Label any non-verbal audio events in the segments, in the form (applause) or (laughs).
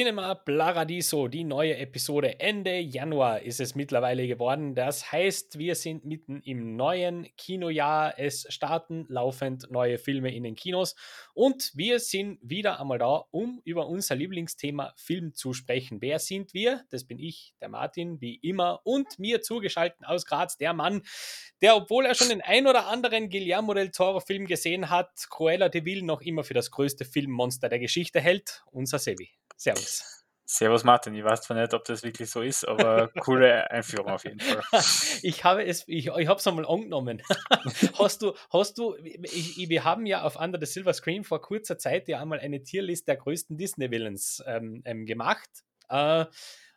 Cinema Paradiso, die neue Episode. Ende Januar ist es mittlerweile geworden. Das heißt, wir sind mitten im neuen Kinojahr. Es starten laufend neue Filme in den Kinos und wir sind wieder einmal da, um über unser Lieblingsthema Film zu sprechen. Wer sind wir? Das bin ich, der Martin, wie immer, und mir zugeschaltet aus Graz, der Mann, der, obwohl er schon den ein oder anderen Guillermo del Toro-Film gesehen hat, Cruella de Vil noch immer für das größte Filmmonster der Geschichte hält, unser Sevi. Servus. Servus Martin, ich weiß zwar nicht, ob das wirklich so ist, aber (laughs) coole Einführung auf jeden Fall. Ich habe es, ich, ich habe es einmal angenommen. (laughs) hast du, hast du, ich, wir haben ja auf Under the Silver Screen vor kurzer Zeit ja einmal eine Tierlist der größten Disney-Villains ähm, ähm, gemacht. Äh,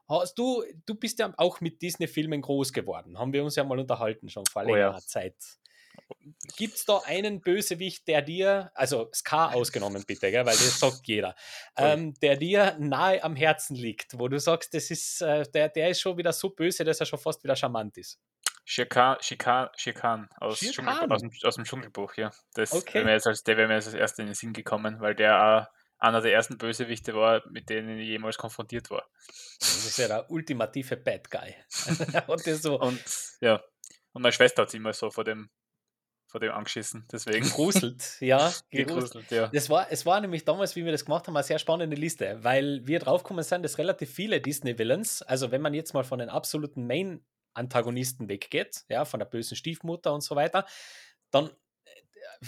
hast du, du bist ja auch mit Disney-Filmen groß geworden, haben wir uns ja mal unterhalten schon vor längerer oh ja. Zeit. Gibt es da einen Bösewicht, der dir, also Ska ausgenommen bitte, gell, weil das sagt jeder, ähm, der dir nahe am Herzen liegt, wo du sagst, das ist, äh, der, der ist schon wieder so böse, dass er schon fast wieder charmant ist? Shirkan, Shirkan, Shirkan aus, Shirkan. aus, dem, aus dem Dschungelbuch, ja. Das okay. wäre mir jetzt als, der wäre mir jetzt als erster in den Sinn gekommen, weil der äh, einer der ersten Bösewichte war, mit denen ich jemals konfrontiert war. Das ist ja der ultimative Bad Guy. (laughs) und, so. und ja, und meine Schwester hat sich immer so vor dem vor dem angeschissen. Deswegen. Gegruselt, (laughs) ja. Gegruselt, ja. Das war, es war nämlich damals, wie wir das gemacht haben, eine sehr spannende Liste, weil wir draufgekommen sind, dass relativ viele Disney-Villains, also wenn man jetzt mal von den absoluten Main-Antagonisten weggeht, ja, von der bösen Stiefmutter und so weiter, dann äh,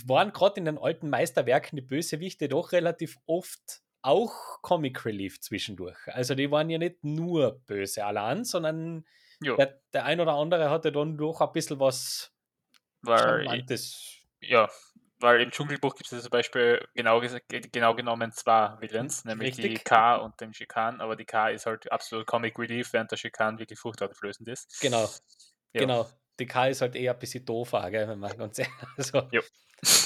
waren gerade in den alten Meisterwerken die Bösewichte doch relativ oft auch Comic Relief zwischendurch. Also die waren ja nicht nur böse allein, sondern der, der, ein oder andere hatte dann doch ein bisschen was weil, ja, weil im Dschungelbuch gibt es zum Beispiel genau, genau genommen zwei Villains, hm, nämlich Richtig. die K und den Schikan, aber die K ist halt absolut Comic Relief, während der Schikan wirklich furchteinflößend ist. Genau, ja. genau. Die K ist halt eher ein bisschen doof, gell, wenn man ganz ehrlich (laughs) also,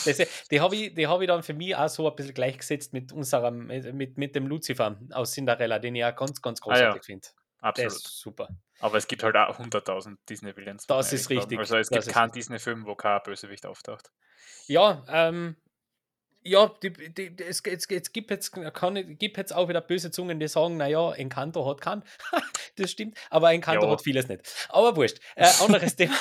das, die habe ich, hab ich dann für mich auch so ein bisschen gleichgesetzt mit unserem, mit, mit dem Lucifer aus Cinderella, den ich ja ganz, ganz großartig ah, ja. finde. Absolut. Der ist super. Aber es gibt halt auch 100.000 Disney-Villains. Das ist richtig. Also es gibt keinen Disney-Film, wo kein Bösewicht auftaucht. Ja, ähm, ja, die, die, es, es, es, gibt, jetzt, kann, gibt jetzt auch wieder böse Zungen, die sagen, naja, Encanto hat keinen. (laughs) das stimmt, aber Encanto ja. hat vieles nicht. Aber wurscht. Äh, anderes Thema.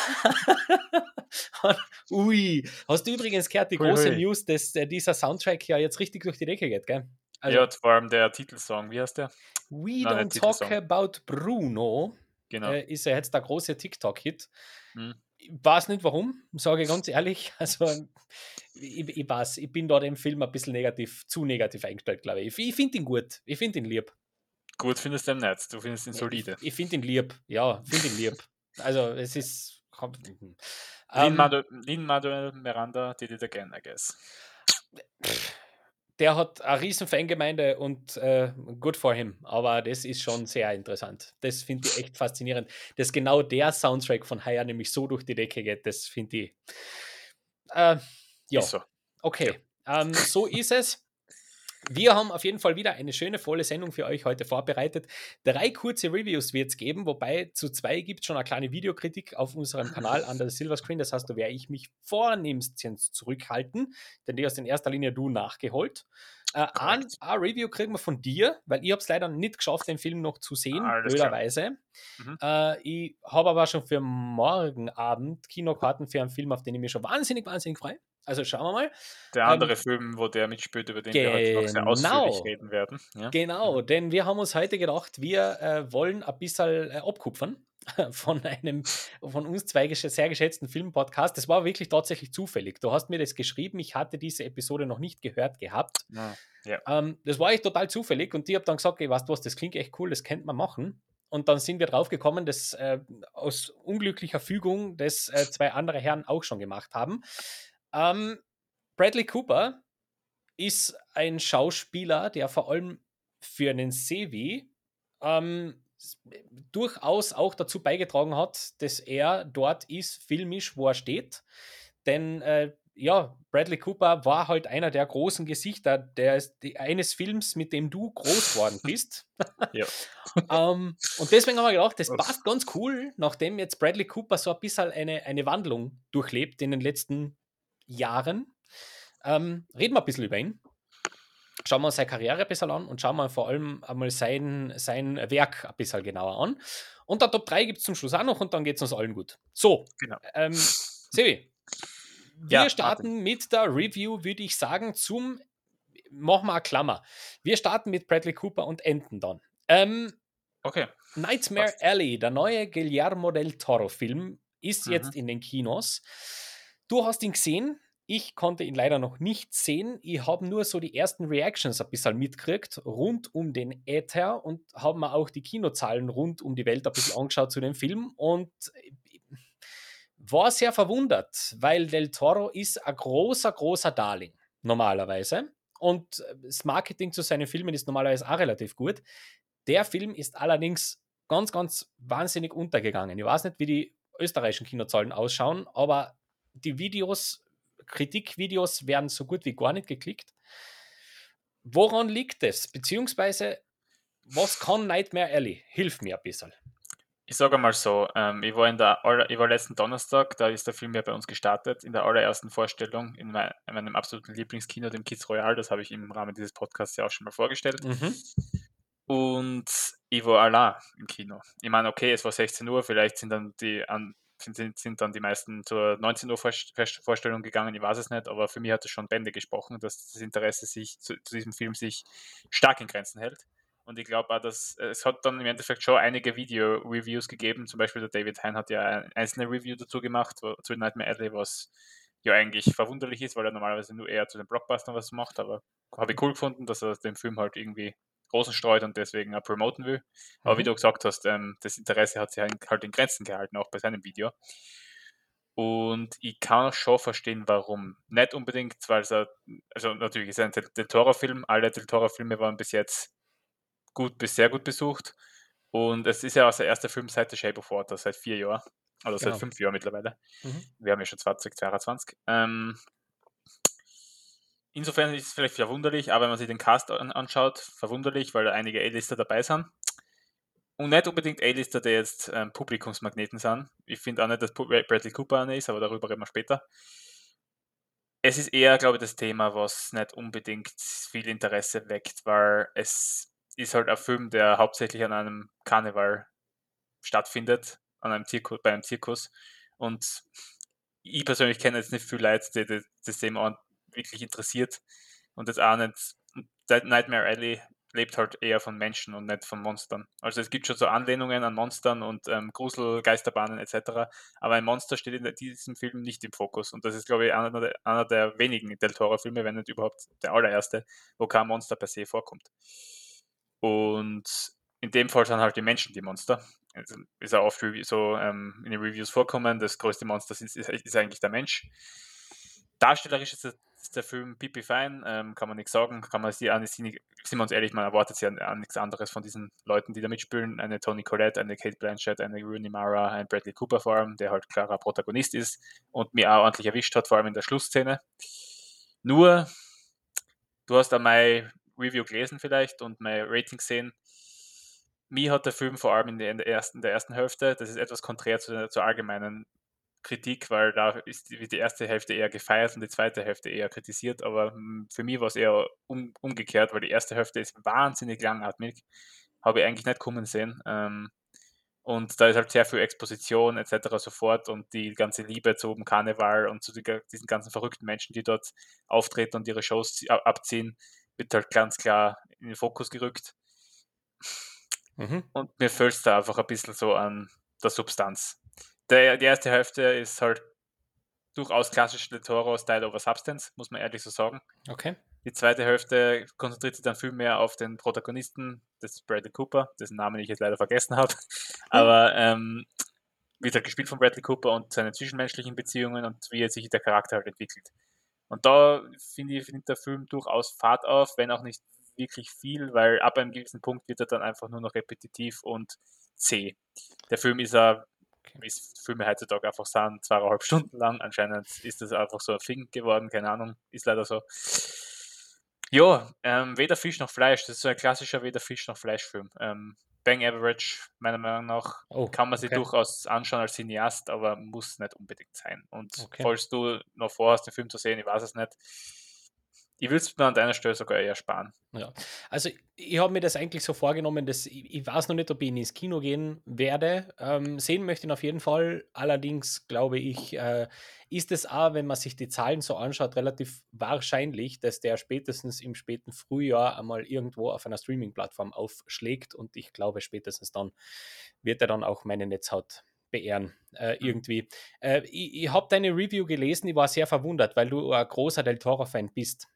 (laughs) ui, hast du übrigens gehört, die ui, große ui. News, dass äh, dieser Soundtrack ja jetzt richtig durch die Decke geht, gell? Also, ja, vor allem der Titelsong, wie heißt der? We Nein, Don't Talk About Bruno genau. Äh, ist ja jetzt der große TikTok-Hit. Hm. Ich weiß nicht warum, sage ich ganz ehrlich. (laughs) Also, ich, ich weiß, ich bin da dem Film ein bisschen negativ, zu negativ eingestellt, glaube ich. Ich, ich finde ihn gut, ich finde ihn lieb. Gut findest du ihn nicht, du findest ihn solide. Ich, ich finde ihn lieb, ja, finde ihn lieb. Also, es ist. Lin-Manuel um, Miranda did it again, I guess. Pff der hat eine riesen Fangemeinde und äh, good for him. Aber das ist schon sehr interessant. Das finde ich echt faszinierend. Dass genau der Soundtrack von Haya nämlich so durch die Decke geht, das finde ich. Äh, ja. So. Okay. Ja. Ähm, so ist es. Wir haben auf jeden Fall wieder eine schöne, volle Sendung für euch heute vorbereitet. Drei kurze Reviews wird es geben, wobei zu zwei gibt es schon eine kleine Videokritik auf unserem Kanal Under the Silver Screen. Das heißt, da werde ich mich vornehmstens zurückhalten, denn die hast in erster Linie du nachgeholt. Äh, ein, ein, Review kriegen wir von dir, weil ich habe es leider nicht geschafft, den Film noch zu sehen, blöderweise. Mhm. Äh, ich habe aber schon für morgen Abend Kinokarten für einen Film, auf den ich mich schon wahnsinnig, wahnsinnig freue. Also schauen wir mal. Der andere ähm, Film, wo der mitspielt, über den genau, wir heute noch sehr ausführlich genau. reden werden. Ja? Genau, mhm. denn wir haben uns heute gedacht, wir äh, wollen ein bisschen äh, abkupfern (laughs) von einem von uns zwei sehr geschätzten Filmpodcast. Das war wirklich tatsächlich zufällig. Du hast mir das geschrieben, ich hatte diese Episode noch nicht gehört gehabt. Ja, ja. Ähm, das war echt total zufällig und ich habe dann gesagt, ey, weißt du was, das klingt echt cool, das könnte man machen. Und dann sind wir drauf gekommen, dass äh, aus unglücklicher Fügung das äh, zwei andere Herren auch schon gemacht haben. Ähm, Bradley Cooper ist ein Schauspieler, der vor allem für einen Sevi ähm, durchaus auch dazu beigetragen hat, dass er dort ist, filmisch, wo er steht. Denn äh, ja, Bradley Cooper war halt einer der großen Gesichter der, die, eines Films, mit dem du groß geworden bist. (laughs) ja. um, (laughs) ähm, und deswegen haben wir gedacht, das passt ganz cool, nachdem jetzt Bradley Cooper so ein bisschen eine, eine Wandlung durchlebt in den letzten Jahren. Ähm, reden wir ein bisschen über ihn. schauen wir uns seine Karriere ein bisschen an und schauen wir vor allem einmal sein, sein Werk ein bisschen genauer an. Und der Top 3 gibt es zum Schluss auch noch und dann geht es uns allen gut. So, genau. ähm, Sevi, wir ja, starten Martin. mit der Review, würde ich sagen, zum, machen wir eine Klammer. Wir starten mit Bradley Cooper und enden dann. Ähm, okay. Nightmare Passt. Alley, der neue Guillermo del Toro-Film, ist mhm. jetzt in den Kinos. Du hast ihn gesehen. Ich konnte ihn leider noch nicht sehen. Ich habe nur so die ersten Reactions ein bisschen mitgekriegt rund um den Äther und habe mir auch die Kinozahlen rund um die Welt ein bisschen angeschaut zu dem Film und war sehr verwundert, weil Del Toro ist ein großer, großer Darling normalerweise und das Marketing zu seinen Filmen ist normalerweise auch relativ gut. Der Film ist allerdings ganz, ganz wahnsinnig untergegangen. Ich weiß nicht, wie die österreichischen Kinozahlen ausschauen, aber die Videos Kritikvideos werden so gut wie gar nicht geklickt. Woran liegt es? Beziehungsweise, was kann Nightmare Alley? Hilf mir ein bisschen. Ich sage mal so, ähm, ich, war in der, ich war letzten Donnerstag, da ist der Film ja bei uns gestartet, in der allerersten Vorstellung in, mein, in meinem absoluten Lieblingskino, dem Kids Royal. Das habe ich im Rahmen dieses Podcasts ja auch schon mal vorgestellt. Mhm. Und ich war allein im Kino. Ich meine, okay, es war 16 Uhr, vielleicht sind dann die an, sind, sind dann die meisten zur 19 Uhr Vorstellung gegangen, ich weiß es nicht, aber für mich hat es schon Bände gesprochen, dass das Interesse sich zu, zu diesem Film sich stark in Grenzen hält. Und ich glaube auch, dass es hat dann im Endeffekt schon einige Video-Reviews gegeben. Zum Beispiel der David Hein hat ja ein einzelne Review dazu gemacht, zu Nightmare Alley, was ja eigentlich verwunderlich ist, weil er normalerweise nur eher zu den Blockbustern was macht. Aber habe ich cool gefunden, dass er den Film halt irgendwie großen streut und deswegen auch promoten will. Aber mhm. wie du gesagt hast, ähm, das Interesse hat sich halt in Grenzen gehalten, auch bei seinem Video. Und ich kann auch schon verstehen, warum. Nicht unbedingt, weil es, also natürlich ist ein Del Toro-Film. Alle Del Toro-Filme waren bis jetzt gut bis sehr gut besucht. Und es ist ja auch der erste Film seit The Shape of Water, seit vier Jahren. Oder also genau. seit fünf Jahren mittlerweile. Mhm. Wir haben ja schon 2022. Ähm, Insofern ist es vielleicht verwunderlich, aber wenn man sich den Cast an, anschaut, verwunderlich, weil da einige A-Lister dabei sind. Und nicht unbedingt A-Lister, die jetzt ähm, Publikumsmagneten sind. Ich finde auch nicht, dass Bradley Cooper eine ist, aber darüber reden wir später. Es ist eher, glaube ich, das Thema, was nicht unbedingt viel Interesse weckt, weil es ist halt ein Film, der hauptsächlich an einem Karneval stattfindet, an einem Zirkus, bei einem Zirkus. Und ich persönlich kenne jetzt nicht viele Leute, die das Thema wirklich interessiert und das auch nicht. Nightmare Alley lebt halt eher von Menschen und nicht von Monstern. Also es gibt schon so Anlehnungen an Monstern und ähm, Grusel, Geisterbahnen etc. Aber ein Monster steht in diesem Film nicht im Fokus. Und das ist, glaube ich, einer der, einer der wenigen Del Toro-Filme, wenn nicht überhaupt der allererste, wo kein Monster per se vorkommt. Und in dem Fall sind halt die Menschen die Monster. Also ist auch oft so ähm, in den Reviews vorkommen. Das größte Monster ist, ist, ist eigentlich der Mensch. Darstellerisch ist der Film Pipi Fein, ähm, kann man nichts sagen, kann man sie an sind wir uns ehrlich, man erwartet sich an, an, nichts anderes von diesen Leuten, die da mitspielen. Eine Toni Collette, eine Kate Blanchett, eine Rooney Mara, ein Bradley Cooper vor allem, der halt klarer Protagonist ist und mir auch ordentlich erwischt hat, vor allem in der Schlussszene. Nur, du hast da mein Review gelesen vielleicht und mein Rating gesehen. Mir hat der Film vor allem in der, ersten, der ersten Hälfte, das ist etwas konträr zu, zur allgemeinen Kritik, weil da ist die, erste Hälfte eher gefeiert und die zweite Hälfte eher kritisiert. Aber hm, für mich war es eher um, umgekehrt, weil die erste Hälfte ist wahnsinnig langatmig. Habe ich eigentlich nicht kommen sehen. Ähm, und da ist halt sehr viel Exposition etc. sofort und die ganze Liebe zum Karneval und zu die, diesen ganzen verrückten Menschen, die dort auftreten und ihre Shows abziehen, wird halt ganz klar in den Fokus gerückt. Mhm. Und mir fällt es da einfach ein bisschen so an der Substanz der, die erste Hälfte ist halt durchaus klassisch der Toro Style over Substance, muss man ehrlich so sagen. Okay. Die zweite Hälfte konzentriert sich dann viel mehr auf den Protagonisten, das ist Bradley Cooper, dessen Namen ich jetzt leider vergessen habe. (laughs) Aber ähm, wird halt gespielt von Bradley Cooper und seine zwischenmenschlichen Beziehungen und wie er sich der Charakter halt entwickelt. Und da finde ich, findet der Film durchaus Fahrt auf, wenn auch nicht wirklich viel, weil ab einem gewissen Punkt wird er dann einfach nur noch repetitiv und zäh. Der Film ist ja wie es Filme heutzutage einfach sind, zweieinhalb Stunden lang. Anscheinend ist das einfach so ein Fing geworden, keine Ahnung, ist leider so. Ja, ähm, weder Fisch noch Fleisch, das ist so ein klassischer weder Fisch noch Fleisch-Film. Ähm, Bang Average, meiner Meinung nach, oh, kann man sich okay. durchaus anschauen als Cineast, aber muss nicht unbedingt sein. Und okay. falls du noch vorhast, den Film zu sehen, ich weiß es nicht, ich würde es mir an deiner Stelle sogar eher sparen. Ja, also ich habe mir das eigentlich so vorgenommen, dass ich, ich, weiß noch nicht, ob ich ins Kino gehen werde. Ähm, sehen möchte ich ihn auf jeden Fall. Allerdings glaube ich, äh, ist es auch, wenn man sich die Zahlen so anschaut, relativ wahrscheinlich, dass der spätestens im späten Frühjahr einmal irgendwo auf einer Streaming-Plattform aufschlägt und ich glaube, spätestens dann wird er dann auch meine Netzhaut beehren, äh, mhm. irgendwie. Äh, ich, ich habe deine Review gelesen, ich war sehr verwundert, weil du ein großer Del Toro-Fan bist.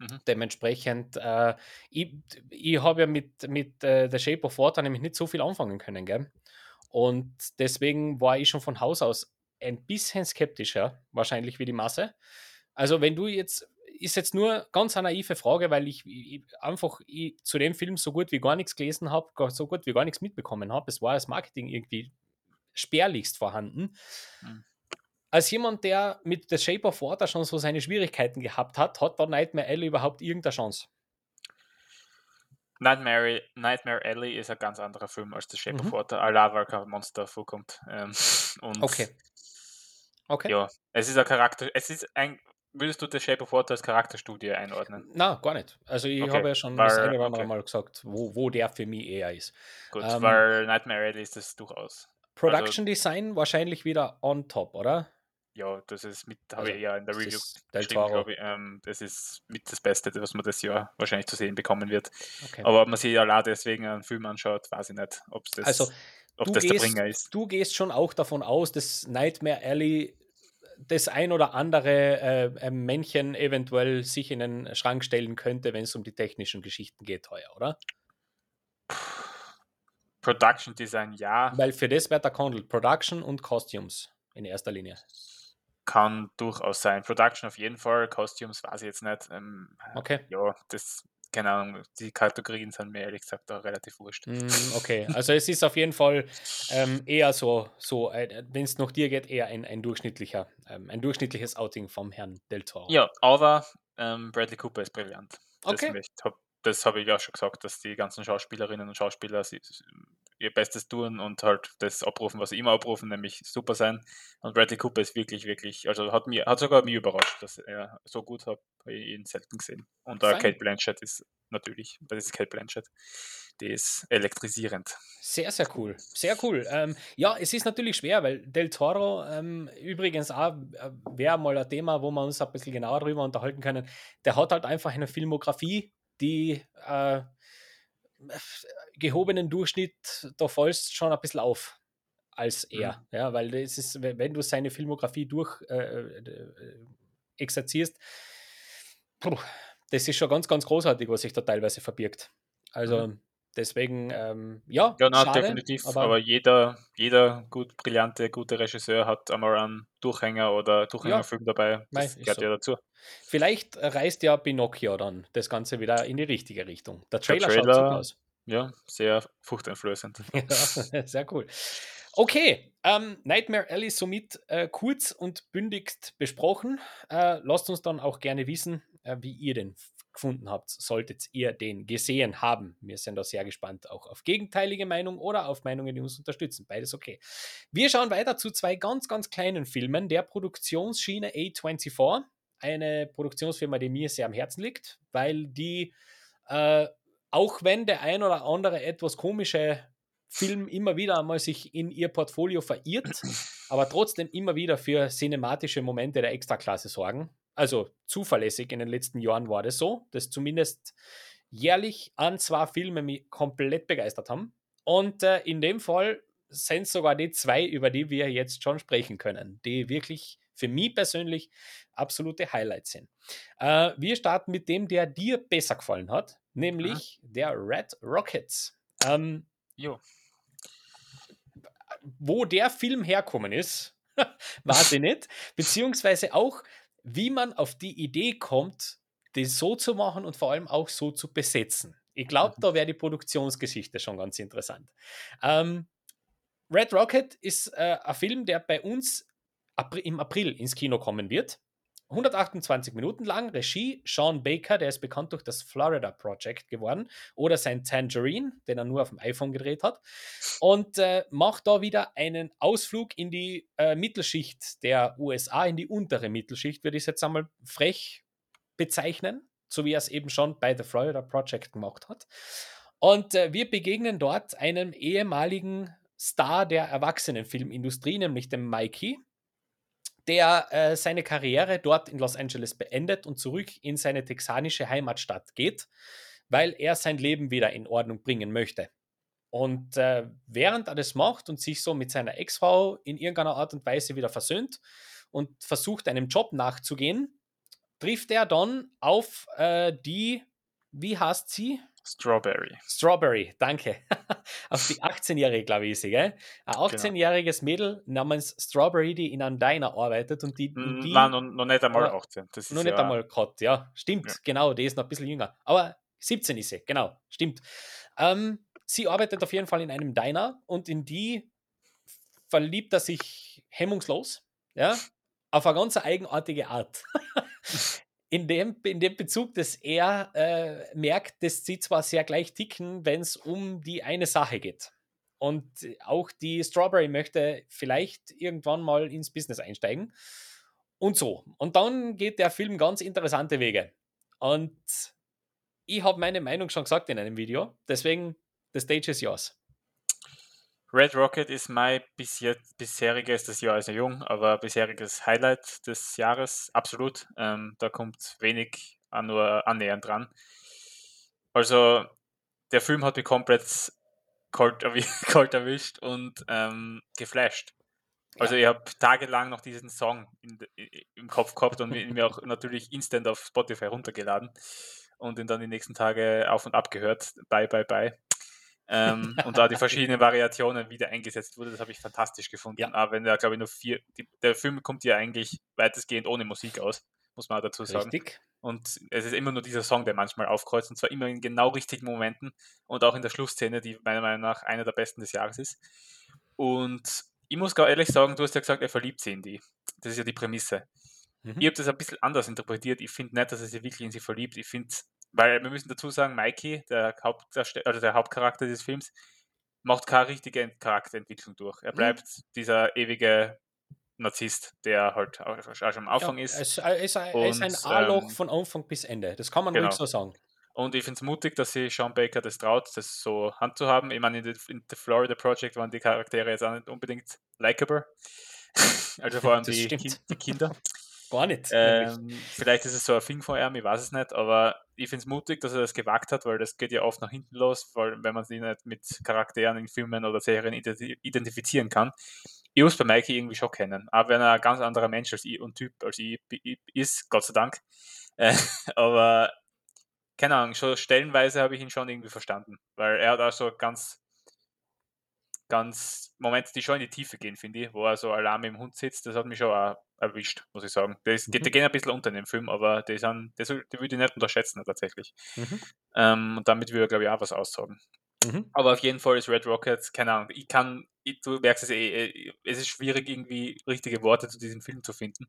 Mhm. Dementsprechend, äh, ich, ich habe ja mit, mit äh, The Shape of Water nämlich nicht so viel anfangen können, gell? Und deswegen war ich schon von Haus aus ein bisschen skeptischer, wahrscheinlich wie die Masse. Also, wenn du jetzt, ist jetzt nur ganz eine naive Frage, weil ich, ich einfach ich zu dem Film so gut wie gar nichts gelesen habe, so gut wie gar nichts mitbekommen habe. Es war das Marketing irgendwie spärlichst vorhanden. Mhm als jemand, der mit The Shape of Water schon so seine Schwierigkeiten gehabt hat, hat da Nightmare Alley überhaupt irgendeine Chance? Nightmare, Nightmare Alley ist ein ganz anderer Film als The Shape mhm. of Water, allein weil kein Monster vorkommt. Ähm, (laughs) okay. Okay. Ja, es ist ein Charakter, es ist ein, würdest du The Shape of Water als Charakterstudie einordnen? Na, gar nicht. Also ich okay. habe ja schon weil, das eine oder andere okay. Mal gesagt, wo, wo der für mich eher ist. Gut, ähm, weil Nightmare Alley ist das durchaus. Production also, Design wahrscheinlich wieder on top, oder? Ja, das ist mit, habe also, ich ja in der Review geschrieben, glaube ich. Ähm, das ist mit das Beste, was man das Jahr wahrscheinlich zu sehen bekommen wird. Okay. Aber ob man sich ja deswegen einen Film anschaut, weiß ich nicht, ob das, also, ob das gehst, der Bringer ist. Du gehst schon auch davon aus, dass Nightmare Alley das ein oder andere äh, Männchen eventuell sich in den Schrank stellen könnte, wenn es um die technischen Geschichten geht, heuer, oder? Production Design, ja. Weil für das wird er gehandelt. Production und Costumes in erster Linie kann durchaus sein. Production auf jeden Fall, Costumes weiß ich jetzt nicht. Ähm, okay. Ja, das, keine Ahnung, die Kategorien sind mir ehrlich gesagt auch relativ wurscht. Mm, okay, also es ist auf jeden Fall ähm, eher so, so äh, wenn es nach dir geht, eher ein, ein durchschnittlicher, ähm, ein durchschnittliches Outing vom Herrn Del Toro. Ja, aber ähm, Bradley Cooper ist brillant. Okay. Das, habe ich ja schon gesagt, dass die ganzen Schauspielerinnen und Schauspieler ihr Bestes tun und halt das abrufen, was sie immer abrufen, nämlich super sein. Und Bradley Cooper ist wirklich, wirklich, also hat mir, hat sogar mich überrascht, dass er so gut hat, habe ich ihn selten gesehen. Und äh, Kate Blanchett ist natürlich, das ist Kate Blanchett, die ist elektrisierend. Sehr, sehr cool. Sehr cool. Ähm, ja, es ist natürlich schwer, weil Del Toro ähm, übrigens auch äh, wäre mal ein Thema, wo wir uns ein bisschen genauer darüber unterhalten können. Der hat halt einfach eine Filmografie, die äh, gehobenen Durchschnitt, da fallst schon ein bisschen auf als er. Mhm. Ja, weil das ist, wenn du seine Filmografie durch äh, äh, exerzierst, puh, das ist schon ganz, ganz großartig, was sich da teilweise verbirgt. Also mhm. Deswegen, ähm, ja, ja na, schade, definitiv. Aber, aber, jeder, jeder gut brillante, gute Regisseur hat einmal einen Durchhänger oder Durchhängerfilm ja, dabei. Das gehört so. ja dazu. Vielleicht reißt ja Pinocchio dann das Ganze wieder in die richtige Richtung. Der Trailer, Der Trailer schaut super aus. Ja, sehr fruchteinflößend. (laughs) ja, sehr cool. Okay, ähm, Nightmare Alley somit äh, kurz und bündigst besprochen. Äh, lasst uns dann auch gerne wissen, äh, wie ihr den gefunden habt, solltet ihr den gesehen haben. Wir sind da sehr gespannt auch auf gegenteilige Meinungen oder auf Meinungen, die uns unterstützen. Beides okay. Wir schauen weiter zu zwei ganz, ganz kleinen Filmen der Produktionsschiene A24. Eine Produktionsfirma, die mir sehr am Herzen liegt, weil die äh, auch wenn der ein oder andere etwas komische Film immer wieder einmal sich in ihr Portfolio verirrt, aber trotzdem immer wieder für cinematische Momente der Extraklasse sorgen. Also zuverlässig in den letzten Jahren war das so, dass zumindest jährlich an zwei Filme mich komplett begeistert haben. Und äh, in dem Fall sind es sogar die zwei, über die wir jetzt schon sprechen können, die wirklich für mich persönlich absolute Highlights sind. Äh, wir starten mit dem, der dir besser gefallen hat, nämlich mhm. der Red Rockets. Ähm, jo. Wo der Film herkommen ist, (laughs) weiß ich nicht. Beziehungsweise auch, wie man auf die Idee kommt, das so zu machen und vor allem auch so zu besetzen. Ich glaube, mhm. da wäre die Produktionsgeschichte schon ganz interessant. Ähm, Red Rocket ist äh, ein Film, der bei uns im April ins Kino kommen wird. 128 Minuten lang, Regie Sean Baker, der ist bekannt durch das Florida Project geworden, oder sein Tangerine, den er nur auf dem iPhone gedreht hat, und äh, macht da wieder einen Ausflug in die äh, Mittelschicht der USA, in die untere Mittelschicht, würde ich jetzt einmal frech bezeichnen, so wie er es eben schon bei The Florida Project gemacht hat. Und äh, wir begegnen dort einem ehemaligen Star der Erwachsenenfilmindustrie, nämlich dem Mikey, der äh, seine Karriere dort in Los Angeles beendet und zurück in seine texanische Heimatstadt geht, weil er sein Leben wieder in Ordnung bringen möchte. Und äh, während er das macht und sich so mit seiner Ex-Frau in irgendeiner Art und Weise wieder versöhnt und versucht, einem Job nachzugehen, trifft er dann auf äh, die, wie heißt sie? Strawberry. Strawberry, danke. (laughs) auf die 18-Jährige, glaube ich, ist sie, gell? Ein 18-jähriges genau. Mädel namens Strawberry, die in einem Diner arbeitet und die. Und die Nein, noch, noch nicht einmal 18. Das noch nicht ja einmal gerade, ja. Stimmt, ja. genau, die ist noch ein bisschen jünger. Aber 17 ist sie, genau, stimmt. Ähm, sie arbeitet auf jeden Fall in einem Diner und in die verliebt er sich hemmungslos, ja, auf eine ganz eigenartige Art. (laughs) in, dem, in dem Bezug, dass er äh, merkt, dass sie zwar sehr gleich ticken, wenn es um die eine Sache geht. Und auch die Strawberry möchte vielleicht irgendwann mal ins Business einsteigen. Und so. Und dann geht der Film ganz interessante Wege. Und ich habe meine Meinung schon gesagt in einem Video. Deswegen, the stage is yours. Red Rocket ist mein bisher, bisheriges, das Jahr ist ja jung, aber bisheriges Highlight des Jahres, absolut. Ähm, da kommt wenig an, nur annähernd dran. Also, der Film hat mich komplett kalt, (laughs) kalt erwischt und ähm, geflasht. Also ja. ich habe tagelang noch diesen Song in, im Kopf gehabt und mir auch natürlich instant auf Spotify runtergeladen und ihn dann die nächsten Tage auf und ab gehört. Bye, bye, bye ähm, (laughs) und da die verschiedenen Variationen wieder eingesetzt wurde, das habe ich fantastisch gefunden. Ja. Aber wenn da, glaube ich, nur vier, die, der Film kommt ja eigentlich weitestgehend ohne Musik aus, muss man dazu sagen. Richtig. Und es ist immer nur dieser Song, der manchmal aufkreuzt, und zwar immer in genau richtigen Momenten und auch in der Schlussszene, die meiner Meinung nach einer der besten des Jahres ist. Und ich muss gar ehrlich sagen, du hast ja gesagt, er verliebt sie in die. Das ist ja die Prämisse. Mhm. Ich habe das ein bisschen anders interpretiert. Ich finde nicht, dass er sich wirklich in sie verliebt. Ich finde, weil wir müssen dazu sagen, Mikey, der, also der Hauptcharakter dieses Films, macht keine richtige Charakterentwicklung durch. Er mhm. bleibt mhm. dieser ewige Narzisst, der halt auch schon am Anfang ja, ist. Es, ist ein, und, ist ein A-Loch ähm, von Anfang bis Ende. Das kann man genau. ruhig so sagen. Und ich finde es mutig, dass sie Sean Baker das traut, das so handzuhaben. Ich meine, in The Florida Project waren die Charaktere jetzt auch nicht unbedingt likable. (laughs) also vor allem die, die, Kinder. Gar nicht. Ähm, vielleicht ist es so ein Fing von ihm, ich weiß es nicht, aber ich finde es mutig, dass er das gewagt hat, weil das geht ja oft nach hinten los, weil wenn man sich nicht mit Charakteren in Filmen oder Serien identifizieren kann. Ich muss bei Mikey irgendwie schon kennen, auch wenn er ein ganz anderer Mensch als ich und Typ als ich ist, Gott sei Dank. Äh, (laughs) aber keine Ahnung, schon stellenweise habe ich ihn schon irgendwie verstanden, weil er hat auch so ganz ganz Momente, die schon in die Tiefe gehen, finde ich, wo er so mit dem Hund sitzt, das hat mich schon auch erwischt, muss ich sagen. Das, mhm. Die, die gehen ein bisschen unter in dem Film, aber die, sind, die, die würde ich nicht unterschätzen tatsächlich. Mhm. Ähm, und damit würde er, glaube ich, auch was aussagen. Mhm. Aber auf jeden Fall ist Red Rocket, keine Ahnung, ich kann, ich, du merkst es eh, eh, es ist schwierig, irgendwie richtige Worte zu diesem Film zu finden,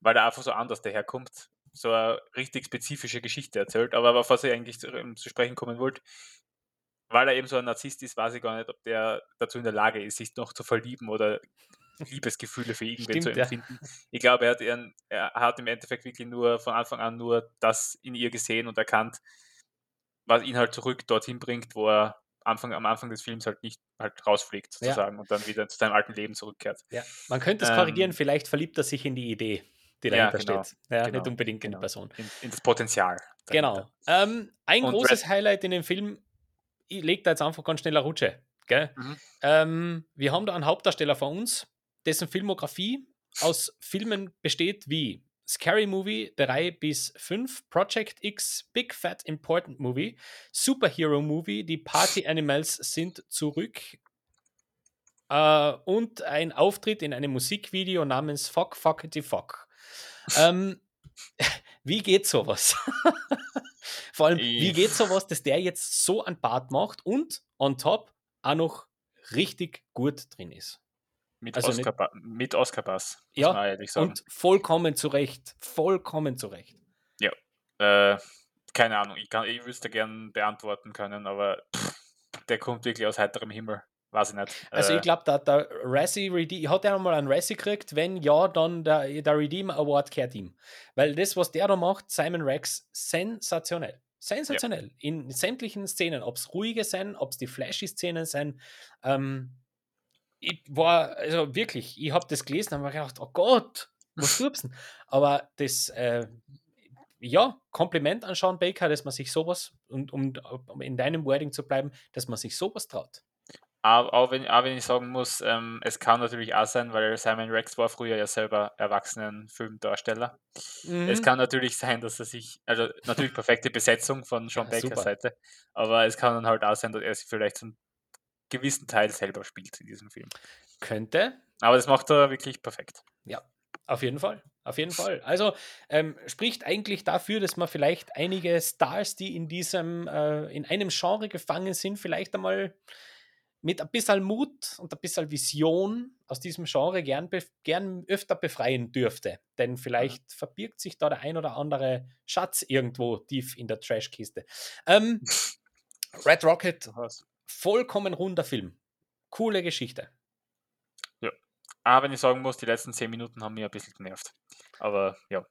weil er einfach so anders daherkommt, so eine richtig spezifische Geschichte erzählt. Aber auf was ich eigentlich zu, ähm, zu sprechen kommen wollte, weil er eben so ein Narzisst ist, weiß ich gar nicht, ob der dazu in der Lage ist, sich noch zu verlieben oder Liebesgefühle für irgendwen Stimmt, zu empfinden. Ja. Ich glaube, er hat, ihren, er hat im Endeffekt wirklich nur von Anfang an nur das in ihr gesehen und erkannt, was ihn halt zurück dorthin bringt, wo er Anfang, am Anfang des Films halt nicht halt rausfliegt, sozusagen, ja. und dann wieder zu seinem alten Leben zurückkehrt. Ja. Man könnte es ähm, korrigieren, vielleicht verliebt er sich in die Idee, die dahinter ja, genau, steht. Ja, genau, nicht unbedingt genau. in die Person. In, in das Potenzial. Dahinter. Genau. Ähm, ein und großes Red Highlight in dem Film ich lege da jetzt einfach ganz schnell eine Rutsche. Mhm. Ähm, wir haben da einen Hauptdarsteller von uns, dessen Filmografie aus Filmen besteht wie Scary Movie 3 bis 5, Project X, Big Fat Important Movie, Superhero Movie, die Party Animals sind zurück äh, und ein Auftritt in einem Musikvideo namens Fuck Fuckity Fuck. ähm, (laughs) wie geht sowas? (laughs) Vor allem, wie geht sowas, dass der jetzt so ein Bart macht und on top auch noch richtig gut drin ist? Mit, also Oscar, mit Oscar Bass, ja, und vollkommen zurecht. Vollkommen zurecht. Ja, äh, keine Ahnung, ich, kann, ich wüsste gern beantworten können, aber pff, der kommt wirklich aus heiterem Himmel. weiß ich nicht. Also äh, ich glaube, der, der Razzie Redeem, hat er mal einen Razzie gekriegt? Wenn ja, dann der, der Redeem Award kehrt ihm. Weil das, was der da macht, Simon Rex, sensationell. Sensationell. Ja. In sämtlichen Szenen, ob es ruhige sind, ob es die flashy Szenen sind. Ähm, ich war, also wirklich, ich habe das gelesen und habe gedacht, oh Gott, was (laughs) du Aber das, äh, ja, Kompliment an Sean Baker, dass man sich sowas, und um, um in deinem Wording zu bleiben, dass man sich sowas traut. Auch, auch, wenn, auch wenn ich sagen muss, ähm, es kann natürlich auch sein, weil Simon Rex war früher ja selber Erwachsenen-Filmdarsteller. Mhm. Es kann natürlich sein, dass er sich, also natürlich (laughs) perfekte Besetzung von Sean ja, Bakers Seite, aber es kann dann halt auch sein, dass er sich vielleicht einen gewissen Teil selber spielt in diesem Film. Könnte. Aber das macht er wirklich perfekt. Ja, auf jeden Fall. Auf jeden Fall. Also ähm, spricht eigentlich dafür, dass man vielleicht einige Stars, die in diesem, äh, in einem Genre gefangen sind, vielleicht einmal mit ein bisschen Mut und ein bisschen Vision aus diesem Genre gern, gern öfter befreien dürfte. Denn vielleicht verbirgt sich da der ein oder andere Schatz irgendwo tief in der Trashkiste. Ähm, (laughs) Red Rocket, vollkommen runder Film. Coole Geschichte. Aber wenn ich sagen muss, die letzten zehn Minuten haben mich ein bisschen genervt. Aber ja.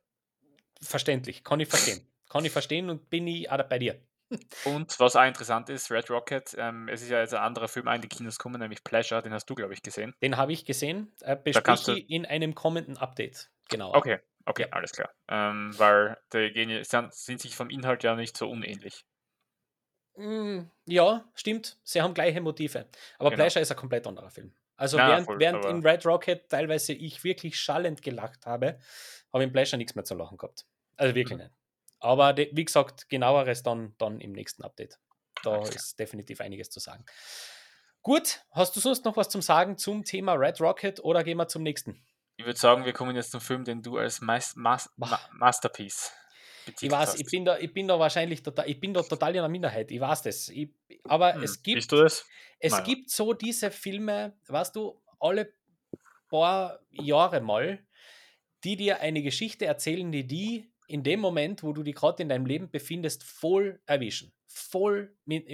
Verständlich, kann ich verstehen. kann ich verstehen und bin ich auch bei dir. (laughs) Und was auch interessant ist, Red Rocket, ähm, es ist ja jetzt ein anderer Film in die Kinos gekommen, nämlich Pleasure, den hast du, glaube ich, gesehen. Den habe ich gesehen, äh, bespreche ich in einem kommenden Update. Genau. Okay, okay, ja. alles klar. Ähm, weil die gehen, sind, sind sich vom Inhalt ja nicht so unähnlich. Mm, ja, stimmt. Sie haben gleiche Motive. Aber genau. Pleasure ist ein komplett anderer Film. Also Na, während, voll, während in Red Rocket teilweise ich wirklich schallend gelacht habe, habe ich im Pleasure nichts mehr zu lachen gehabt. Also wirklich mhm. nicht. Aber de, wie gesagt, genaueres dann, dann im nächsten Update. Da okay. ist definitiv einiges zu sagen. Gut, hast du sonst noch was zum Sagen zum Thema Red Rocket oder gehen wir zum nächsten? Ich würde sagen, wir kommen jetzt zum Film, den du als Mas Mas Ma Masterpiece ich weiß, ich bin, da, ich bin da wahrscheinlich total, ich bin da total in der Minderheit, ich weiß das. Ich, aber hm, es gibt. Es naja. gibt so diese Filme, weißt du, alle paar Jahre mal, die dir eine Geschichte erzählen, die die in dem Moment, wo du dich gerade in deinem Leben befindest, voll erwischen. Voll mit,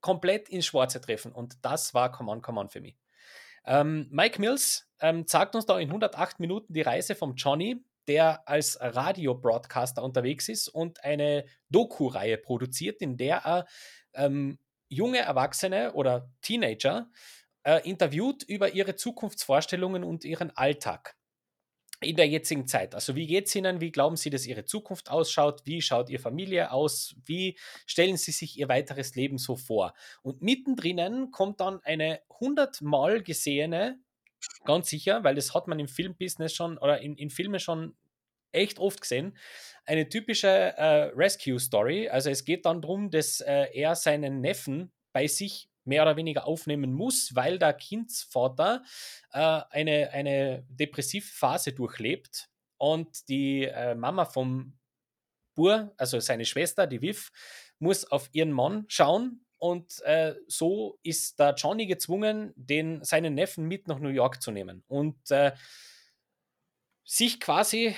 komplett ins Schwarze treffen. Und das war Come On, Come On für mich. Ähm, Mike Mills ähm, zeigt uns da in 108 Minuten die Reise vom Johnny, der als Radio-Broadcaster unterwegs ist und eine Doku-Reihe produziert, in der er ähm, junge Erwachsene oder Teenager äh, interviewt über ihre Zukunftsvorstellungen und ihren Alltag in der jetzigen Zeit. Also wie geht es Ihnen? Wie glauben Sie, dass Ihre Zukunft ausschaut? Wie schaut Ihre Familie aus? Wie stellen Sie sich Ihr weiteres Leben so vor? Und mittendrin kommt dann eine hundertmal gesehene, ganz sicher, weil das hat man im Filmbusiness schon oder in, in Filmen schon echt oft gesehen, eine typische äh, Rescue-Story. Also es geht dann darum, dass äh, er seinen Neffen bei sich mehr oder weniger aufnehmen muss, weil der Kindsvater äh, eine, eine depressive Phase durchlebt und die äh, Mama vom Bur, also seine Schwester, die Viv, muss auf ihren Mann schauen und äh, so ist der Johnny gezwungen, den, seinen Neffen mit nach New York zu nehmen und äh, sich quasi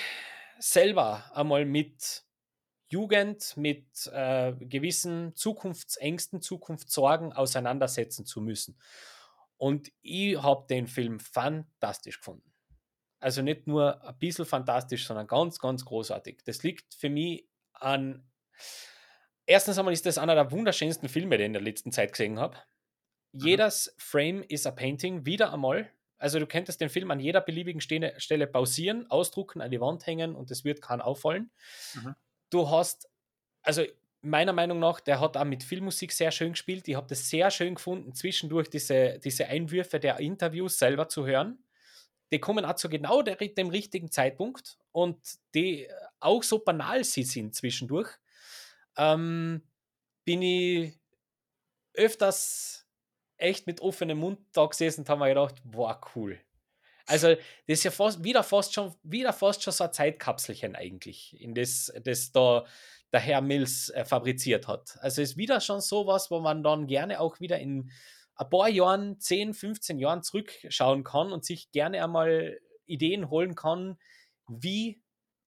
selber einmal mit Jugend, mit äh, gewissen Zukunftsängsten, Zukunftssorgen auseinandersetzen zu müssen. Und ich habe den Film fantastisch gefunden. Also nicht nur ein bisschen fantastisch, sondern ganz, ganz großartig. Das liegt für mich an. Erstens einmal ist das einer der wunderschönsten Filme, die ich in der letzten Zeit gesehen habe. Mhm. Jedes Frame ist ein Painting, wieder einmal. Also du könntest den Film an jeder beliebigen Stelle pausieren, ausdrucken, an die Wand hängen und es wird keinen auffallen. Mhm. Du hast, also meiner Meinung nach, der hat auch mit Filmmusik sehr schön gespielt. Ich habe das sehr schön gefunden, zwischendurch diese, diese Einwürfe der Interviews selber zu hören. Die kommen auch zu genau der, dem richtigen Zeitpunkt und die auch so banal sie sind zwischendurch. Ähm, bin ich öfters echt mit offenem Mund da gesessen und haben mir gedacht, boah, cool. Also, das ist ja fast, wieder fast schon, wieder fast schon so ein Zeitkapselchen eigentlich, in das, das da der Herr Mills äh, fabriziert hat. Also ist wieder schon sowas, wo man dann gerne auch wieder in ein paar Jahren, 10, 15 Jahren zurückschauen kann und sich gerne einmal Ideen holen kann, wie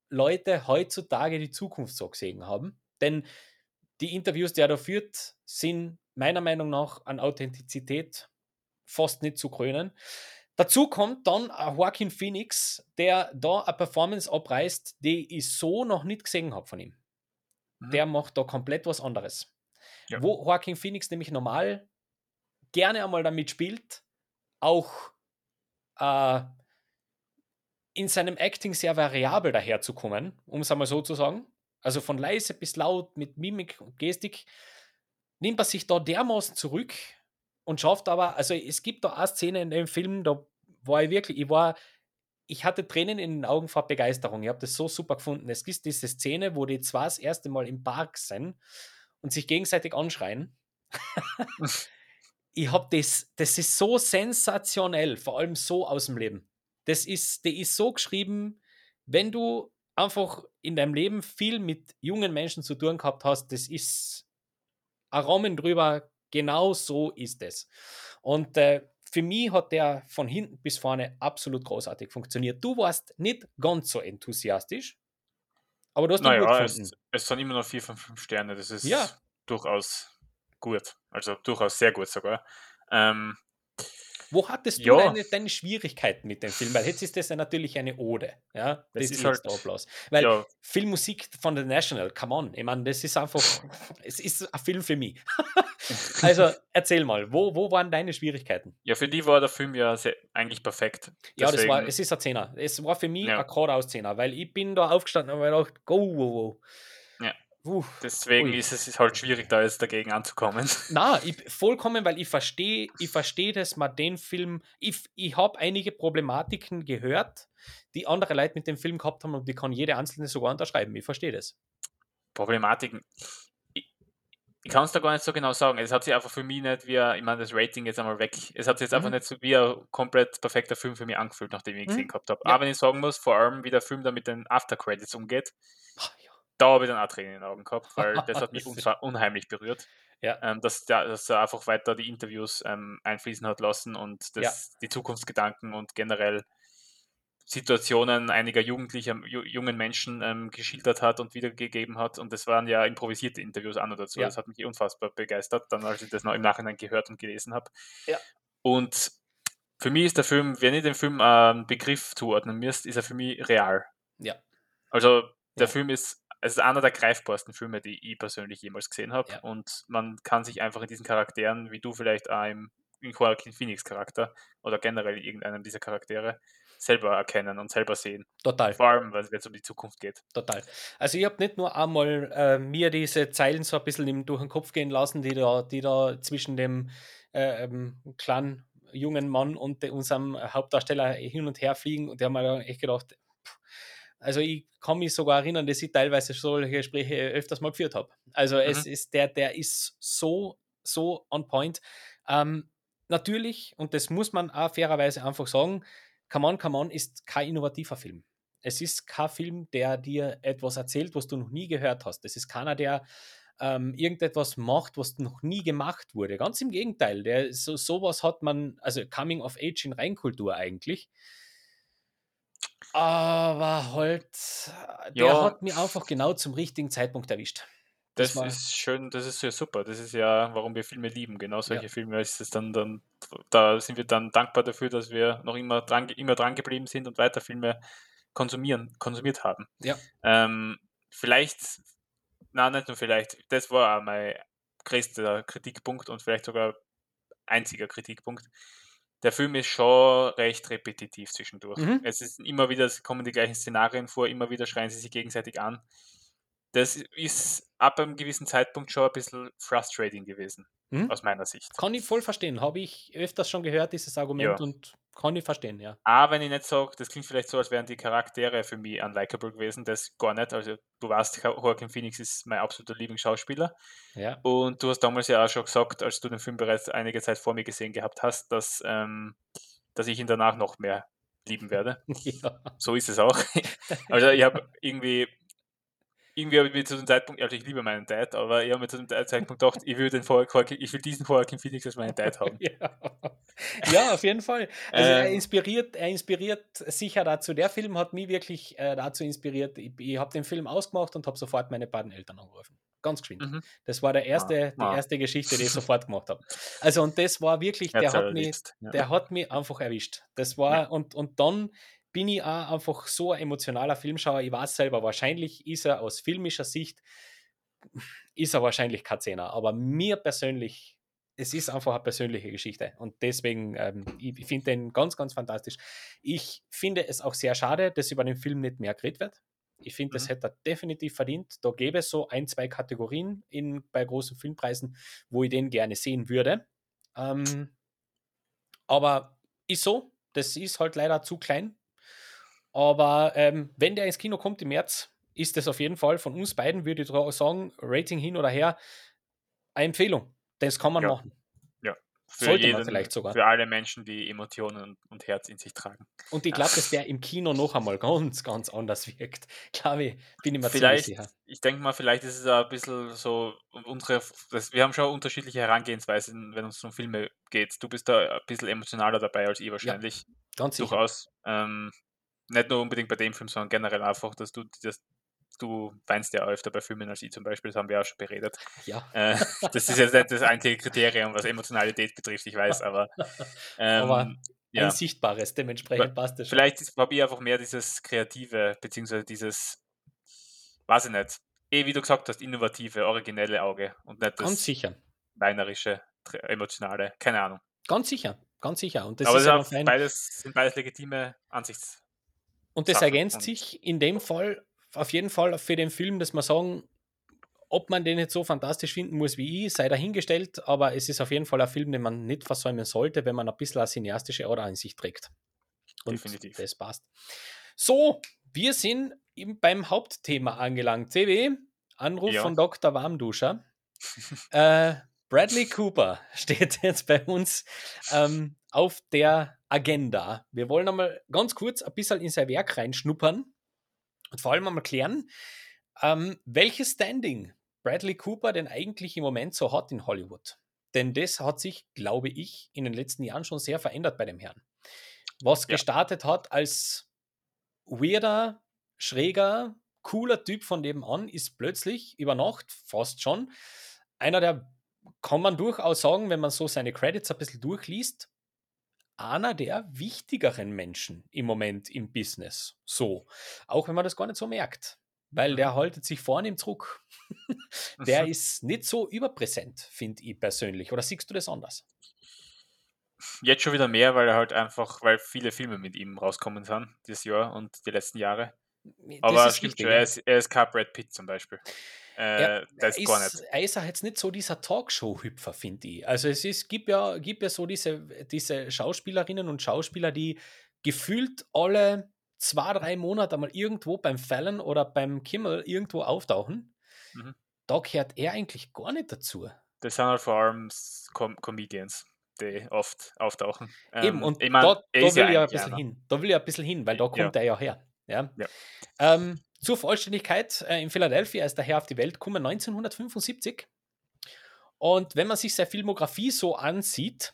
Leute heutzutage die Zukunft so gesehen haben. Denn die Interviews, die er da führt, sind meiner Meinung nach an Authentizität fast nicht zu krönen. Dazu kommt dann Joaquin Phoenix, der da eine Performance abreißt, die ich so noch nicht gesehen habe von ihm. Mhm. Der macht da komplett was anderes. Ja. Wo Joaquin Phoenix nämlich normal gerne einmal damit spielt, auch äh, in seinem Acting sehr variabel daherzukommen, um es einmal so zu sagen. Also von leise bis laut mit Mimik und Gestik nimmt er sich da dermaßen zurück und schafft aber, also es gibt da eine Szene in dem Film, da war ich wirklich, ich war, ich hatte Tränen in den Augen vor Begeisterung. Ich habe das so super gefunden. Es gibt diese Szene, wo die zwei das erste Mal im Park sind und sich gegenseitig anschreien. (laughs) ich habe das, das ist so sensationell, vor allem so aus dem Leben. Das ist, der ist so geschrieben, wenn du einfach in deinem Leben viel mit jungen Menschen zu tun gehabt hast, das ist ein Rahmen drüber, genau so ist es. Und äh, für mich hat der von hinten bis vorne absolut großartig funktioniert. Du warst nicht ganz so enthusiastisch, aber du hast naja, gut gefunden. Es, es sind immer noch vier von fünf Sterne. Das ist ja. durchaus gut. Also durchaus sehr gut sogar. Ähm, wo hattest du ja. deine, deine, Schwierigkeiten mit dem Film? Weil jetzt ist das ja natürlich eine Ode. Ja, das, das ist halt Applaus. Weil ja. Filmmusik von The National, come on, ich meine, das ist einfach, (laughs) es ist ein Film für mich. (laughs) also erzähl mal, wo, wo waren deine Schwierigkeiten? Ja, für die war der Film ja sehr, eigentlich perfekt. Deswegen, ja, das war, es ist ein Zehner. Es war für mich ja. ein geradeaus Zehner, weil ich bin da aufgestanden und habe gedacht, go, wow, wow. Uh, Deswegen ui. ist es halt schwierig, da jetzt dagegen anzukommen. (laughs) Na, vollkommen, weil ich verstehe, ich verstehe, dass man den Film, ich, ich habe einige Problematiken gehört, die andere Leute mit dem Film gehabt haben und die kann jede einzelne sogar unterschreiben. Ich verstehe das. Problematiken. Ich, ich kann es da gar nicht so genau sagen. Es hat sich einfach für mich nicht wie, ich meine, das Rating jetzt einmal weg. Es hat sich jetzt mhm. einfach nicht so wie ein komplett perfekter Film für mich angefühlt, nachdem ich ihn gesehen mhm. gehabt habe. Ja. Aber wenn ich sagen muss, vor allem, wie der Film da mit den After-Credits umgeht, Ja da habe ich dann auch Tränen in den Augen gehabt, weil (laughs) das hat mich unheimlich berührt. Ja. Ähm, dass, der, dass er einfach weiter die Interviews ähm, einfließen hat lassen und das, ja. die Zukunftsgedanken und generell Situationen einiger jugendlicher, jungen Menschen ähm, geschildert hat und wiedergegeben hat. Und das waren ja improvisierte Interviews an oder dazu. Ja. Das hat mich unfassbar begeistert, dann als ich das noch im Nachhinein gehört und gelesen habe. Ja. Und für mich ist der Film, wenn ich dem Film einen Begriff zuordnen müsst, ist er für mich real. Ja. Also der Film ist es ist einer der greifbarsten Filme, die ich persönlich jemals gesehen habe. Ja. Und man kann sich einfach in diesen Charakteren, wie du vielleicht auch im, im Joaquin Phoenix Charakter oder generell irgendeinem dieser Charaktere, selber erkennen und selber sehen. Total. Vor allem, weil es um die Zukunft geht. Total. Also ich habe nicht nur einmal äh, mir diese Zeilen so ein bisschen durch den Kopf gehen lassen, die da, die da zwischen dem äh, ähm, kleinen jungen Mann und unserem Hauptdarsteller hin und her fliegen und der haben mir echt gedacht, pff, also ich kann mich sogar erinnern, dass ich teilweise solche Gespräche öfters mal geführt habe. Also mhm. es ist der, der ist so, so on point. Ähm, natürlich, und das muss man auch fairerweise einfach sagen, Come On, Come On ist kein innovativer Film. Es ist kein Film, der dir etwas erzählt, was du noch nie gehört hast. Das ist keiner, der ähm, irgendetwas macht, was noch nie gemacht wurde. Ganz im Gegenteil. Der, so, sowas hat man, also Coming of Age in Reinkultur eigentlich. Aber halt, der ja. hat mich einfach genau zum richtigen Zeitpunkt erwischt. Das, das ist schön, das ist ja super. Das ist ja, warum wir Filme lieben. Genau solche ja. Filme ist es dann, dann, da sind wir dann dankbar dafür, dass wir noch immer dran, immer dran geblieben sind und weiter Filme konsumieren, konsumiert haben. Ja. Ähm, vielleicht, na nicht nur vielleicht, das war auch mein größter Kritikpunkt und vielleicht sogar einziger Kritikpunkt der Film ist schon recht repetitiv zwischendurch. Mhm. Es ist immer wieder, es kommen die gleichen Szenarien vor, immer wieder schreien sie sich gegenseitig an. Das ist ab einem gewissen Zeitpunkt schon ein bisschen frustrating gewesen, mhm. aus meiner Sicht. Kann ich voll verstehen. Habe ich öfters schon gehört, dieses Argument, ja. und kann ich verstehen, ja. Aber wenn ich nicht sage, das klingt vielleicht so, als wären die Charaktere für mich unlikable gewesen, das gar nicht. Also du weißt, Joaquin Phoenix ist mein absoluter Lieblingsschauspieler. Ja. Und du hast damals ja auch schon gesagt, als du den Film bereits einige Zeit vor mir gesehen gehabt hast, dass, ähm, dass ich ihn danach noch mehr lieben werde. (laughs) Ja. So ist es auch. (laughs) Also ich habe irgendwie irgendwie habe ich mir zu dem Zeitpunkt, also ich liebe meinen Dad, aber ich habe mir zu dem Zeitpunkt gedacht, ich will, den Joaquin, ich will diesen Joaquin Phoenix als meinen Dad haben. (laughs) ja. ja, auf jeden Fall. Also ähm, er, inspiriert, er inspiriert sicher dazu. Der Film hat mich wirklich äh, dazu inspiriert. Ich, ich habe den Film ausgemacht und habe sofort meine beiden Eltern angerufen. ganz geschwind. Mhm. Das war der erste, ah, die ah. erste Geschichte, die ich sofort gemacht habe. Also, und das war wirklich, der hat, mich, ja. der hat mich einfach erwischt. Das war, ja. und, und dann bin ich auch einfach so ein emotionaler Filmschauer. Ich weiß selber, wahrscheinlich ist er aus filmischer Sicht, ist er wahrscheinlich kein Zehner, aber mir persönlich es ist einfach eine persönliche Geschichte und deswegen, ähm, ich, finde den ganz, ganz fantastisch. Ich finde es auch sehr schade, dass über den Film nicht mehr geredet wird. Ich finde, das mhm. hätte er definitiv verdient. Da gäbe es so ein, zwei Kategorien in, bei großen Filmpreisen, wo ich den gerne sehen würde. Ähm, aber ist so, das ist halt leider zu klein. Aber ähm, wenn der ins Kino kommt im März, ist das auf jeden Fall von uns beiden, würde ich sagen, Rating hin oder her, eine Empfehlung. Das kann man ja. machen. Ja. Für Sollte jeden, man vielleicht sogar. Für alle Menschen, die Emotionen und Herz in sich tragen. Und ich glaube, dass der im Kino noch einmal ganz, ganz anders wirkt. (laughs) Glaube ich, bin ich mir vielleicht, sicher. Ich denke mal, vielleicht ist es auch ein bisschen so, unsere, das, wir haben schon unterschiedliche Herangehensweisen, wenn es um Filme geht. Du bist da ein bisschen emotionaler dabei als ich wahrscheinlich. Ja, ganz sicher. Durchaus. Ähm, nicht nur unbedingt bei dem Film, sondern generell einfach, dass du das, du weinst ja öfter bei Filmen als ich zum Beispiel, das haben wir auch schon beredet. Ja. Äh, (laughs) das ist jetzt nicht das einzige Kriterium, was Emotionalität betrifft, ich weiß, aber. (laughs) Ähm, aber ja. ein sichtbares, dementsprechend passt das schon. Vielleicht habe ich einfach mehr dieses Kreative, beziehungsweise dieses, weiß ich nicht, eh, wie du gesagt hast, innovative, originelle Auge und nicht das ganz sicher. weinerische, emotionale, keine Ahnung. Ganz sicher, ganz sicher. Und das aber ist ja beides, sind beides legitime Ansichts. Und das ergänzt sich in dem Fall auf jeden Fall für den Film, dass man sagen, ob man den jetzt so fantastisch finden muss wie ich, sei dahingestellt, aber es ist auf jeden Fall ein Film, den man nicht versäumen sollte, wenn man ein bisschen eine cineastische Aura in sich trägt. Und Definitiv. das passt. So, wir sind beim Hauptthema angelangt. CW, Anruf ja. von Dr. Warmduscher. äh, Bradley Cooper (laughs) steht jetzt bei uns ähm, auf der Agenda. Wir wollen einmal ganz kurz ein bisschen in sein Werk reinschnuppern und vor allem einmal klären, ähm, welches Standing Bradley Cooper denn eigentlich im Moment so hat in Hollywood. Denn das hat sich, glaube ich, in den letzten Jahren schon sehr verändert bei dem Herrn. Was ja. gestartet hat als weirder, schräger, cooler Typ von nebenan, ist plötzlich über Nacht fast schon einer der, kann man durchaus sagen, wenn man so seine Credits ein bisschen durchliest, einer der wichtigeren Menschen im Moment im Business. So. Auch wenn man das gar nicht so merkt. Weil der haltet sich vorne im Zurück. (laughs) der ist nicht so überpräsent, finde ich persönlich. Oder siehst du das anders? Jetzt schon wieder mehr, weil er halt einfach, weil viele Filme mit ihm rauskommen sind dieses Jahr und die letzten Jahre. Das Aber stimmt richtig, schon, er ist, er ist kein Brad Pitt zum Beispiel. Äh, ja, das ist gar nicht. Er ist jetzt nicht so dieser Talkshow-Hüpfer, finde ich. Also es ist, gibt, ja, gibt ja so diese, diese Schauspielerinnen und Schauspieler, die gefühlt alle zwei, drei Monate einmal irgendwo beim Fallon oder beim Kimmel irgendwo auftauchen. Mhm. Da gehört er eigentlich gar nicht dazu. Das sind halt vor allem Com Comedians, die oft auftauchen. Eben, ähm, und ich mein, da, da will ja ich ein bisschen einer. hin. Da will ich ein bisschen hin, weil da kommt ja. er ja her. Ja. ja. Ähm, zur Vollständigkeit, äh, in Philadelphia ist der Herr auf die Welt gekommen 1975. Und wenn man sich seine Filmografie so ansieht,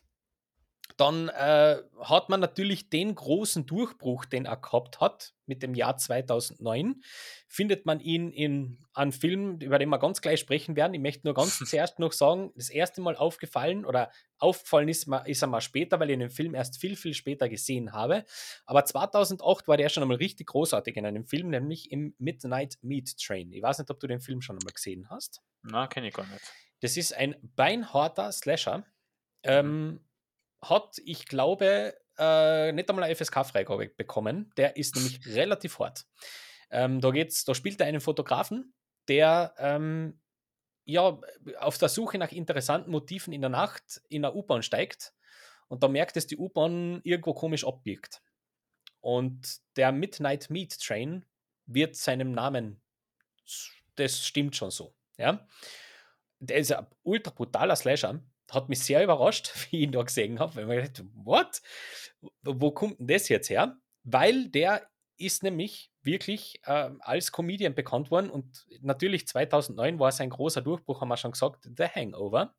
dann äh, hat man natürlich den großen Durchbruch, den er gehabt hat, mit dem Jahr 2009. Findet man ihn in einem Film, über den wir ganz gleich sprechen werden. Ich möchte nur ganz (laughs) zuerst noch sagen, das erste Mal aufgefallen oder aufgefallen ist, ist er mal später, weil ich den Film erst viel, viel später gesehen habe. Aber 2008 war der schon einmal richtig großartig in einem Film, nämlich im Midnight Meat Train. Ich weiß nicht, ob du den Film schon einmal gesehen hast. Na, kenne ich gar nicht. Das ist ein beinharter Slasher. Mhm. Ähm, hat, ich glaube, äh, nicht einmal eine FSK-Freigabe bekommen. Der ist nämlich (laughs) relativ hart. Ähm, da, geht's, da spielt er einen Fotografen, der ähm, ja, auf der Suche nach interessanten Motiven in der Nacht in der U-Bahn steigt und da merkt, dass die U-Bahn irgendwo komisch abbiegt. Und der Midnight Meat Train wird seinem Namen, das stimmt schon so. Ja? Der ist ein ultra brutaler Slasher hat mich sehr überrascht, (laughs) wie ich ihn da gesehen habe, weil man gedacht, what? Wo kommt denn das jetzt her? Weil der ist nämlich wirklich äh, als Comedian bekannt worden und natürlich 2009 war sein großer Durchbruch, haben wir schon gesagt, The Hangover.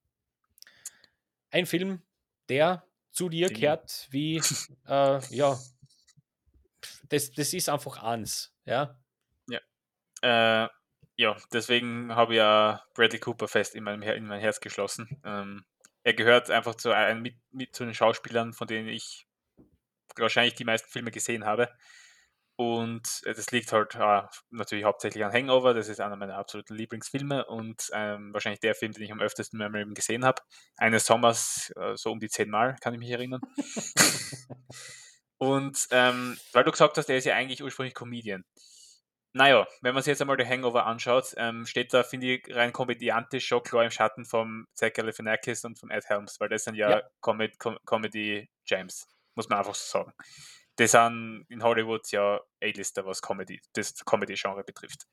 Ein Film, der zu dir Die. kehrt wie, (laughs) äh, ja, das, das ist einfach eins, ja. Ja. Äh, ja, deswegen habe ich ja Bradley Cooper fest in, meinem, in mein Herz geschlossen. Ähm, er gehört einfach zu, ein, mit, mit zu den Schauspielern, von denen ich wahrscheinlich die meisten Filme gesehen habe. Und äh, das liegt halt äh, natürlich hauptsächlich an Hangover. Das ist einer meiner absoluten Lieblingsfilme und ähm, wahrscheinlich der Film, den ich am öftesten in meinem Leben gesehen habe. Eines Sommers äh, so um die zehn Mal, kann ich mich erinnern. (laughs) und ähm, weil du gesagt hast, er ist ja eigentlich ursprünglich Comedian. Naja, wenn man sich jetzt einmal den Hangover anschaut, ähm, steht da, finde ich, rein komödiantisch schon klar im Schatten vom Zach Galifianakis und von Ed Helms, weil das sind ja, ja. Comedy, Comedy James, muss man einfach so sagen die sind in Hollywood ja A-Lister, was Comedy, das Comedy-Genre betrifft.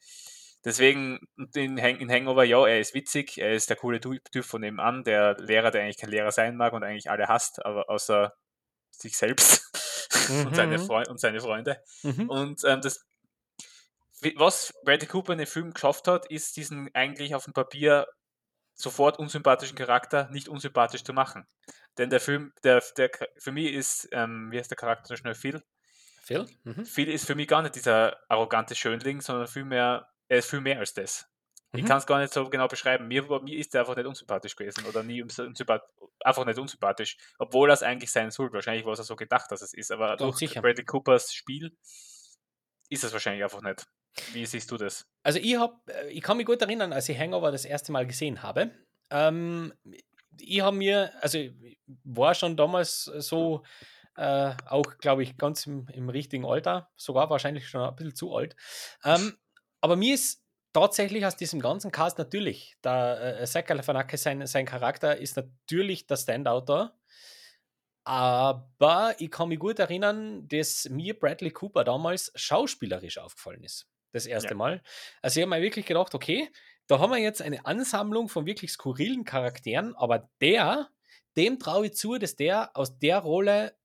Deswegen in, in Hangover, ja, er ist witzig, er ist der coole Typ von nebenan, der Lehrer, der eigentlich kein Lehrer sein mag und eigentlich alle hasst, aber außer sich selbst (laughs) und, seine mhm. und, seine Freunde. Mhm. Und ähm, das, was Bradley Cooper in dem Film geschafft hat, ist diesen eigentlich auf dem Papier sofort unsympathischen Charakter nicht unsympathisch zu machen. Denn der Film, der, der für mich ist, ähm, wie heißt der Charakter so schnell, Phil? Phil? Mhm. Phil ist für mich gar nicht dieser arrogante Schönling, sondern vielmehr, er ist viel mehr als das. Mhm. Ich kann es gar nicht so genau beschreiben. Mir, mir ist er einfach nicht unsympathisch gewesen oder nie einfach nicht unsympathisch, obwohl das eigentlich sein soll. Wahrscheinlich war es so gedacht, dass es ist, aber Doch, durch sicher. Bradley Coopers Spiel ist es wahrscheinlich einfach nicht. Wie siehst du das? Also ich habe, äh, ich kann mich gut erinnern, als ich Hangover das erste Mal gesehen habe. Ähm, ich habe mir, also war schon damals so, äh, auch glaube ich ganz im, im, richtigen Alter, sogar wahrscheinlich schon ein bisschen zu alt. Ähm, aber mir ist tatsächlich aus diesem ganzen Cast natürlich, der äh, Galifianakis, sein, sein Charakter ist natürlich der Standout da. Aber ich kann mich gut erinnern, dass mir Bradley Cooper damals schauspielerisch aufgefallen ist. Das erste ja. Mal. Also ich habe mir wirklich gedacht, okay, da haben wir jetzt eine Ansammlung von wirklich skurrilen Charakteren, aber der, dem traue ich zu, dass der aus der Rolle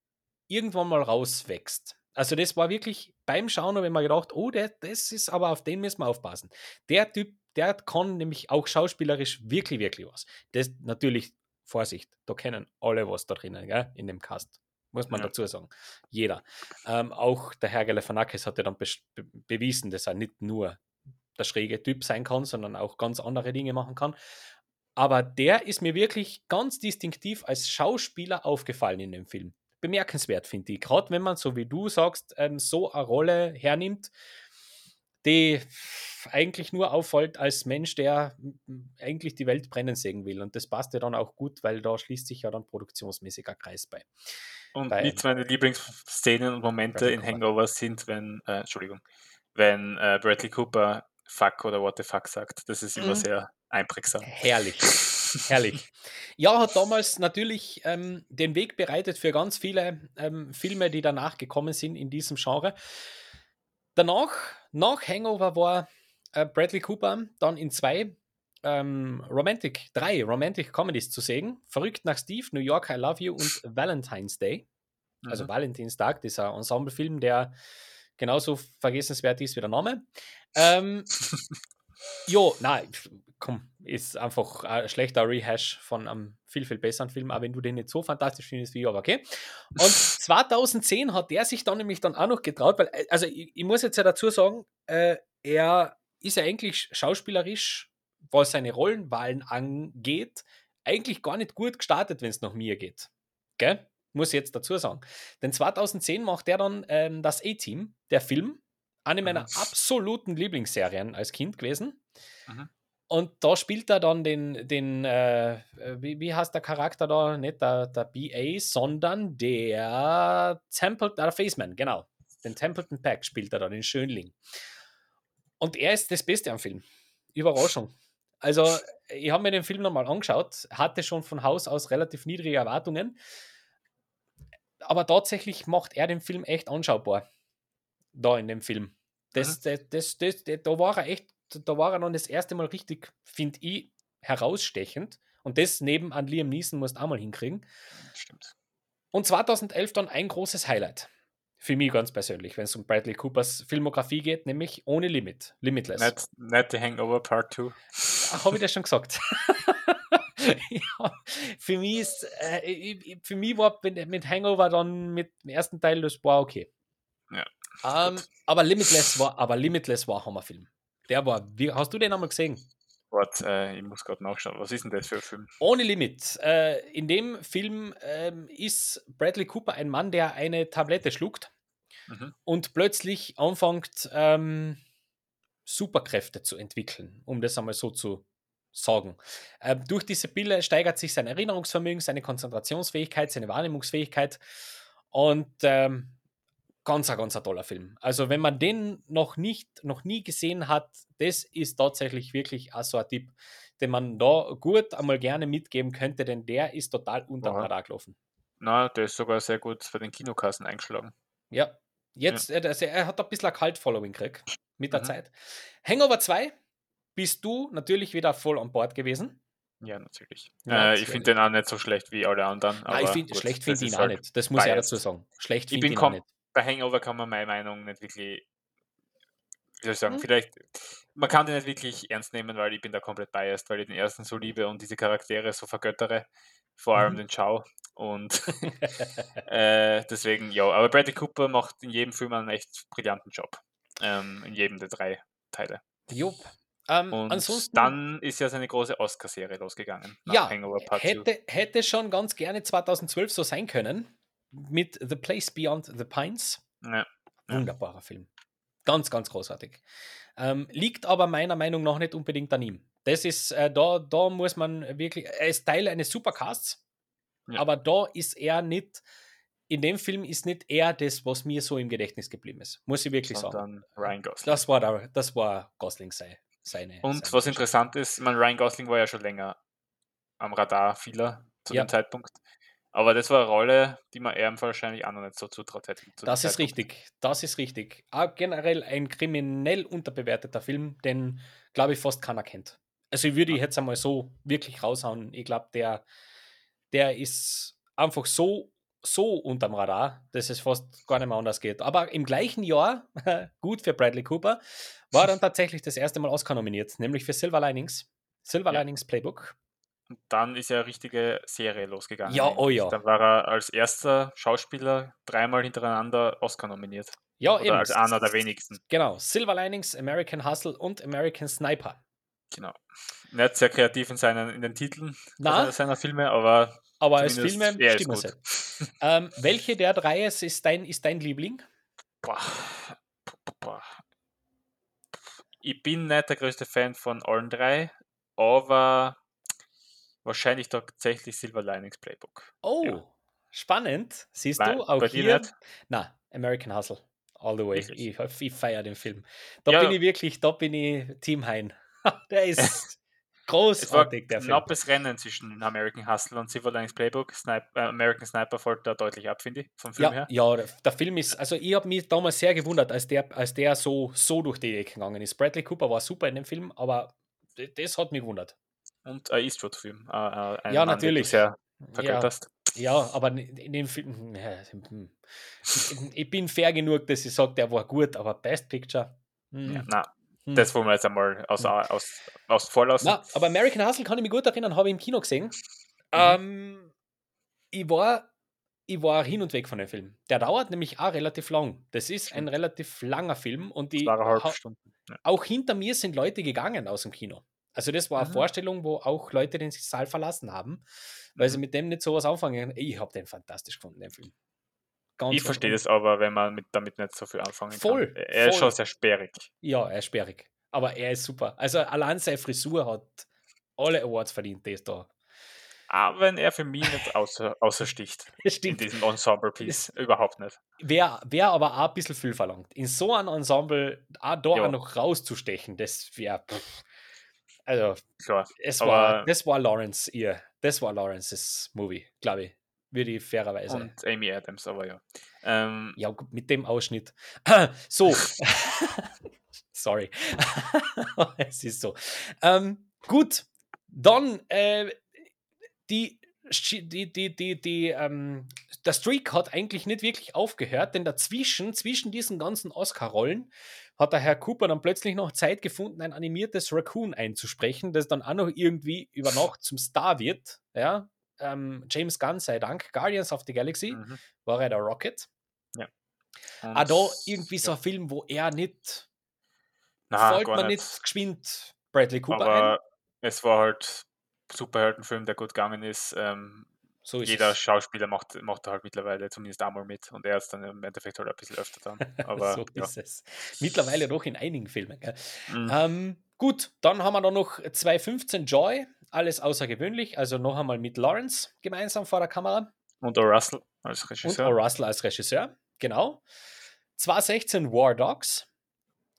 irgendwann mal rauswächst. Also das war wirklich beim Schauen, wenn man gedacht, oh, der, das ist aber auf den müssen wir aufpassen. Der Typ, der kann nämlich auch schauspielerisch wirklich, wirklich was. Das natürlich, Vorsicht, da kennen alle was da drinnen, gell, in dem Cast. Muss man ja. dazu sagen. Jeder. Ähm, auch der Herr Galifianakis hat ja dann be bewiesen, dass er nicht nur der schräge Typ sein kann, sondern auch ganz andere Dinge machen kann. Aber der ist mir wirklich ganz distinktiv als Schauspieler aufgefallen in dem Film. Bemerkenswert, finde ich. Gerade wenn man, so wie du sagst, ähm, so eine Rolle hernimmt, die eigentlich nur auffällt als Mensch, der eigentlich die Welt brennen sehen will. Und das passt ja dann auch gut, weil da schließt sich ja dann produktionsmäßig ein Kreis bei. Und bei, mit meine Lieblingsszenen und Momente in Hangover sind, wenn, äh, Entschuldigung, wenn äh, Bradley Cooper fuck oder what the fuck sagt. Das ist immer mhm. sehr einprägsam. Herrlich. Herrlich. Ja, hat damals natürlich ähm, den Weg bereitet für ganz viele ähm, Filme, die danach gekommen sind in diesem Genre. Danach, nach Hangover war äh, Bradley Cooper dann in zwei ähm, Romantic, drei Romantic Comedies zu sehen. Verrückt nach Steve, New York, I Love You und Valentine's Day. Also mhm. Valentinstag, dieser Ensemblefilm, der genauso vergessenswert ist wie der Name. Ähm, (laughs) jo, nein, komm, ist einfach ein schlechter Rehash von einem viel, viel besseren Film, aber wenn du den nicht so fantastisch findest wie ich, aber okay. Und (laughs) 2010 hat der sich dann nämlich dann auch noch getraut, weil, äh, also ich, ich muss jetzt ja dazu sagen, äh, er ist ja eigentlich schauspielerisch, was seine Rollenwahlen angeht, eigentlich gar nicht gut gestartet, wenn es nach mir geht. Gell? Muss ich jetzt dazu sagen. Denn 2010 macht er dann ähm, das A-Team, der Film, eine meiner mhm. absoluten Lieblingsserien als Kind gewesen. Mhm. Und da spielt er dann den, den äh, wie, wie heißt der Charakter da? Nicht der, der BA, sondern der Templeton, der Faceman, genau. Den Templeton Pack spielt er da, den Schönling. Und er ist das Beste am Film. Überraschung. Also, ich habe mir den Film nochmal angeschaut, hatte schon von Haus aus relativ niedrige Erwartungen. Aber tatsächlich macht er den Film echt anschaubar. Da in dem Film. Das, mhm. das, das, das, da war er echt, da war er dann das erste Mal richtig, finde ich, herausstechend. Und das neben an Liam Neeson musst du auch mal hinkriegen. Stimmt. Und 2011 dann ein großes Highlight. Für mich ganz persönlich, wenn es um Bradley Coopers Filmografie geht, nämlich ohne Limit, Limitless. Nicht, nicht The Hangover Part 2. Habe ich das schon gesagt? (laughs) (laughs) ja, für mich ist, äh, für mich war mit Hangover dann mit dem ersten Teil, das war okay. Ja. Um, ähm, aber Limitless war, aber Limitless war Hammerfilm. Der war, wie, hast du den einmal gesehen? Warte, äh, ich muss gerade nachschauen. Was ist denn das für ein Film? Ohne Limit. Äh, in dem Film ähm, ist Bradley Cooper ein Mann, der eine Tablette schluckt mhm. und plötzlich anfängt, ähm, Superkräfte zu entwickeln, um das einmal so zu sagen. Äh, durch diese Pille steigert sich sein Erinnerungsvermögen, seine Konzentrationsfähigkeit, seine Wahrnehmungsfähigkeit und ähm, ganz, ganz ein toller Film. Also wenn man den noch nicht, noch nie gesehen hat, das ist tatsächlich wirklich auch so ein Tipp, den man da gut einmal gerne mitgeben könnte, denn der ist total unter dem Radar gelaufen. Na, der ist sogar sehr gut für den Kinokassen eingeschlagen. Ja, jetzt, ja. Er, er, hat ein bisschen ein Cult-Following gekriegt mit der mhm. Zeit. Hangover 2 bist du natürlich wieder voll an Bord gewesen. Ja, natürlich. Ja, äh, ich finde den auch nicht so schlecht wie alle anderen. Nein, ich find, schlecht finde ich ihn halt auch nicht. Das muss biased. er dazu sagen. Schlecht finde ich ihn auch nicht. Bei Hangover kann man meine Meinung nicht wirklich, wie soll ich sagen, hm. vielleicht, man kann den nicht wirklich ernst nehmen, weil ich bin da komplett biased, weil ich den ersten so liebe und diese Charaktere so vergöttere. Vor allem mhm. den Chow. Und (laughs) (laughs) äh, deswegen, ja, aber Bradley Cooper macht in jedem Film einen echt brillanten Job. Ähm, in jedem der drei Teile. Jupp. Ähm, und ansonsten, dann ist ja seine große Oscar-Serie losgegangen. Ja, hätte, hätte schon ganz gerne 2012 so sein können. Mit The Place Beyond the Pines. Ja, Wunderbarer. Film. Ganz, ganz großartig. Ähm, liegt aber meiner Meinung nach nicht unbedingt an ihm. Das ist, äh, da, da muss man wirklich, er ist Teil eines Supercasts, ja. aber da ist er nicht, in dem Film ist nicht er das, was mir so im Gedächtnis geblieben ist. Muss ich wirklich Sondern sagen. Ryan Gosling. Das war, der, das war Gosling sei, seine. Und seine was interessant ist, man, Ryan Gosling war ja schon länger am Radar vieler zu ja. dem Zeitpunkt. Aber das war eine Rolle, die man ihm wahrscheinlich auch noch nicht so zutraut hätte. Zu das ist richtig, das ist richtig. Auch generell ein kriminell unterbewerteter Film, den, glaube ich, fast keiner kennt. Also ich würde ich jetzt einmal so wirklich raushauen. Ich glaube, der, der ist einfach so so unterm Radar, dass es fast gar nicht mehr anders geht. Aber im gleichen Jahr, (laughs) gut für Bradley Cooper, war dann (laughs) tatsächlich das erste Mal Oscar nominiert, nämlich für Silver Linings. Silver ja. Linings Playbook. Und dann ist ja eine richtige Serie losgegangen. Ja, oh ja. Dann war er als erster Schauspieler dreimal hintereinander Oscar nominiert. Ja, Oder eben. als einer der wenigsten. Genau. Silver Linings, American Hustle und American Sniper. Genau. Nicht sehr kreativ in, seinen, in den Titeln seiner, seiner Filme, aber aber als Filme stimmt es. (laughs) ähm, welche der drei ist dein, ist dein Liebling? Boah. Boah. Ich bin nicht der größte Fan von allen drei, aber wahrscheinlich tatsächlich Silver Linings Playbook. Oh, ja. spannend. Siehst Weil, du, auch hier. Na, American Hustle. All the way. Ich, ich feiere den Film. Da ja. bin ich wirklich, da bin ich Team Hein. (laughs) der ist (laughs) Großartig, der Film. knappes Rennen zwischen American Hustle und Civil Linings Playbook. Snipe, äh, American Sniper folgt da deutlich ab, finde ich, vom Film ja, her. Ja, der, der Film ist, also ich habe mich damals sehr gewundert, als der, als der so, so durch die Ecke gegangen ist. Bradley Cooper war super in dem Film, aber das hat mich gewundert. Und ein Eastwood-Film. Äh, äh, ja, natürlich. sehr ja, ja, aber in dem Film, hm, ich bin fair genug, dass ich sage, der war gut, aber Best Picture. Hm. Ja, na, hm. Das wollen wir jetzt einmal aus, hm. aus, aus vorlassen. Na, aber American Hustle kann ich mich gut erinnern, habe ich im Kino gesehen. Mhm. Ähm, ich, war, ich war hin und weg von dem Film. Der dauert nämlich auch relativ lang. Das ist ein relativ langer Film und die. Ja. auch hinter mir sind Leute gegangen aus dem Kino. Also das war eine mhm. Vorstellung, wo auch Leute den Saal verlassen haben, weil mhm. sie mit dem nicht sowas anfangen. Ich habe den fantastisch gefunden, den Film. Ganz ich verstehe das aber, wenn man mit, damit nicht so viel anfangen voll, kann. Er voll. ist schon sehr sperrig. Ja, er ist sperrig. Aber er ist super. Also allein seine Frisur hat alle Awards verdient, das da. Aber wenn er für mich nicht außer, außersticht (laughs) in diesem Ensemble-Piece. Überhaupt nicht. Wäre wär aber auch ein bisschen viel verlangt. In so einem Ensemble auch da ja. noch rauszustechen, das wäre. Also, Klar, es war, das war Lawrence ihr. Das war Lawrences Movie, glaube ich würde ich fairerweise. Und Amy Adams, aber ja. Ähm, ja, mit dem Ausschnitt. (laughs) so. (laughs) Sorry. (laughs) es ist so. Ähm, gut, dann äh, die, die, die, die, die, ähm, der Streak hat eigentlich nicht wirklich aufgehört, denn dazwischen, zwischen diesen ganzen Oscar-Rollen, hat der Herr Cooper dann plötzlich noch Zeit gefunden, ein animiertes Raccoon einzusprechen, das dann auch noch irgendwie über Nacht zum Star wird. Ja, ähm, James Gunn sei Dank, Guardians of the Galaxy, mhm. war er der Rocket. Ja. Und, auch da irgendwie so ein Film, wo er nicht Na, fällt mir nicht. nicht geschwind Bradley Cooper aber ein. es war halt Superheldenfilm, der gut gegangen ist. Ähm, so Jeder es. Schauspieler macht, macht halt mittlerweile zumindest einmal mit und er ist dann im Endeffekt halt ein bisschen öfter dann. (laughs) Aber, so ja. ist es. Mittlerweile doch in einigen Filmen. Mhm. Ähm, gut, dann haben wir da noch 215 Joy, alles außergewöhnlich, also noch einmal mit Lawrence gemeinsam vor der Kamera. Und Russell als Regisseur. Und Russell als Regisseur, genau. 216 War Dogs,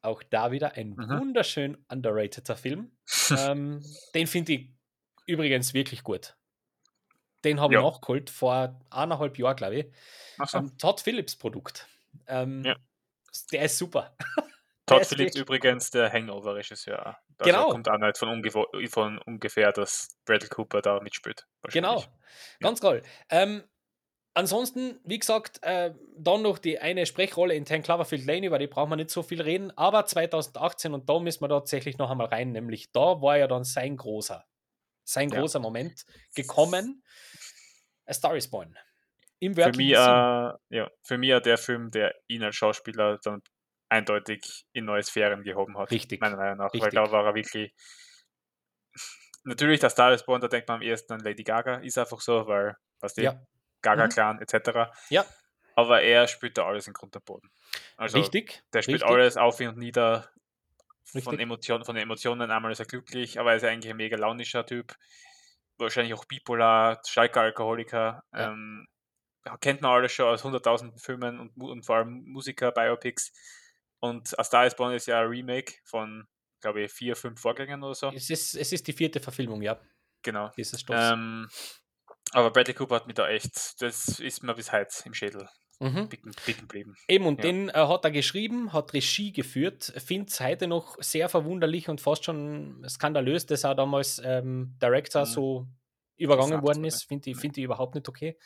auch da wieder ein mhm. wunderschön underrateder Film. (laughs) ähm, den finde ich übrigens wirklich gut. Den habe ich nachgeholt vor eineinhalb Jahren, glaube ich. So. Um, Todd Phillips Produkt. Ähm, ja. Der ist super. (laughs) Todd Phillips übrigens der Hangover-Regisseur. Genau. kommt auch nicht von, ungefähr, von ungefähr, dass Bradley Cooper da mitspielt. Genau. Ganz ja. toll. Ähm, ansonsten, wie gesagt, äh, dann noch die eine Sprechrolle in Ten Cloverfield Lane, über die brauchen wir nicht so viel reden, aber 2018 und da müssen wir tatsächlich noch einmal rein, nämlich da war ja dann sein großer, sein ja. großer Moment gekommen. A Star is Born. Im für mich, äh, ja, für mich der Film, der ihn als Schauspieler dann eindeutig in neue Sphären gehoben hat. Richtig. Meiner Meinung nach, Richtig. weil da war er wirklich. (laughs) Natürlich, der Star is Born, da denkt man am ersten an Lady Gaga, ist einfach so, weil, was die ja. Gaga-Clan mhm. etc. Ja. Aber er spielt da alles in Grund und Boden. Also, Richtig. Der spielt Richtig. alles auf und nieder. Von, Emotion, von den Emotionen einmal ist er glücklich, aber er ist eigentlich ein mega launischer Typ. Wahrscheinlich auch bipolar, starker Alkoholiker. Ja. Ähm, kennt man alles schon aus hunderttausenden Filmen und, und vor allem Musiker-Biopics. Und A Star is Born ist ja ein Remake von, glaube ich, vier, fünf Vorgängern oder so. Es ist, es ist die vierte Verfilmung, ja. Genau. Dieses. Ähm, aber Bradley Cooper hat mir da echt, das ist mir bis heute im Schädel mhm. bitten, bitten blieben. Eben, und ja. den äh, hat er geschrieben, hat Regie geführt, finde es heute noch sehr verwunderlich und fast schon skandalös, dass er damals ähm, Director mhm. so übergangen worden ist. Finde ich, find ich überhaupt nicht okay.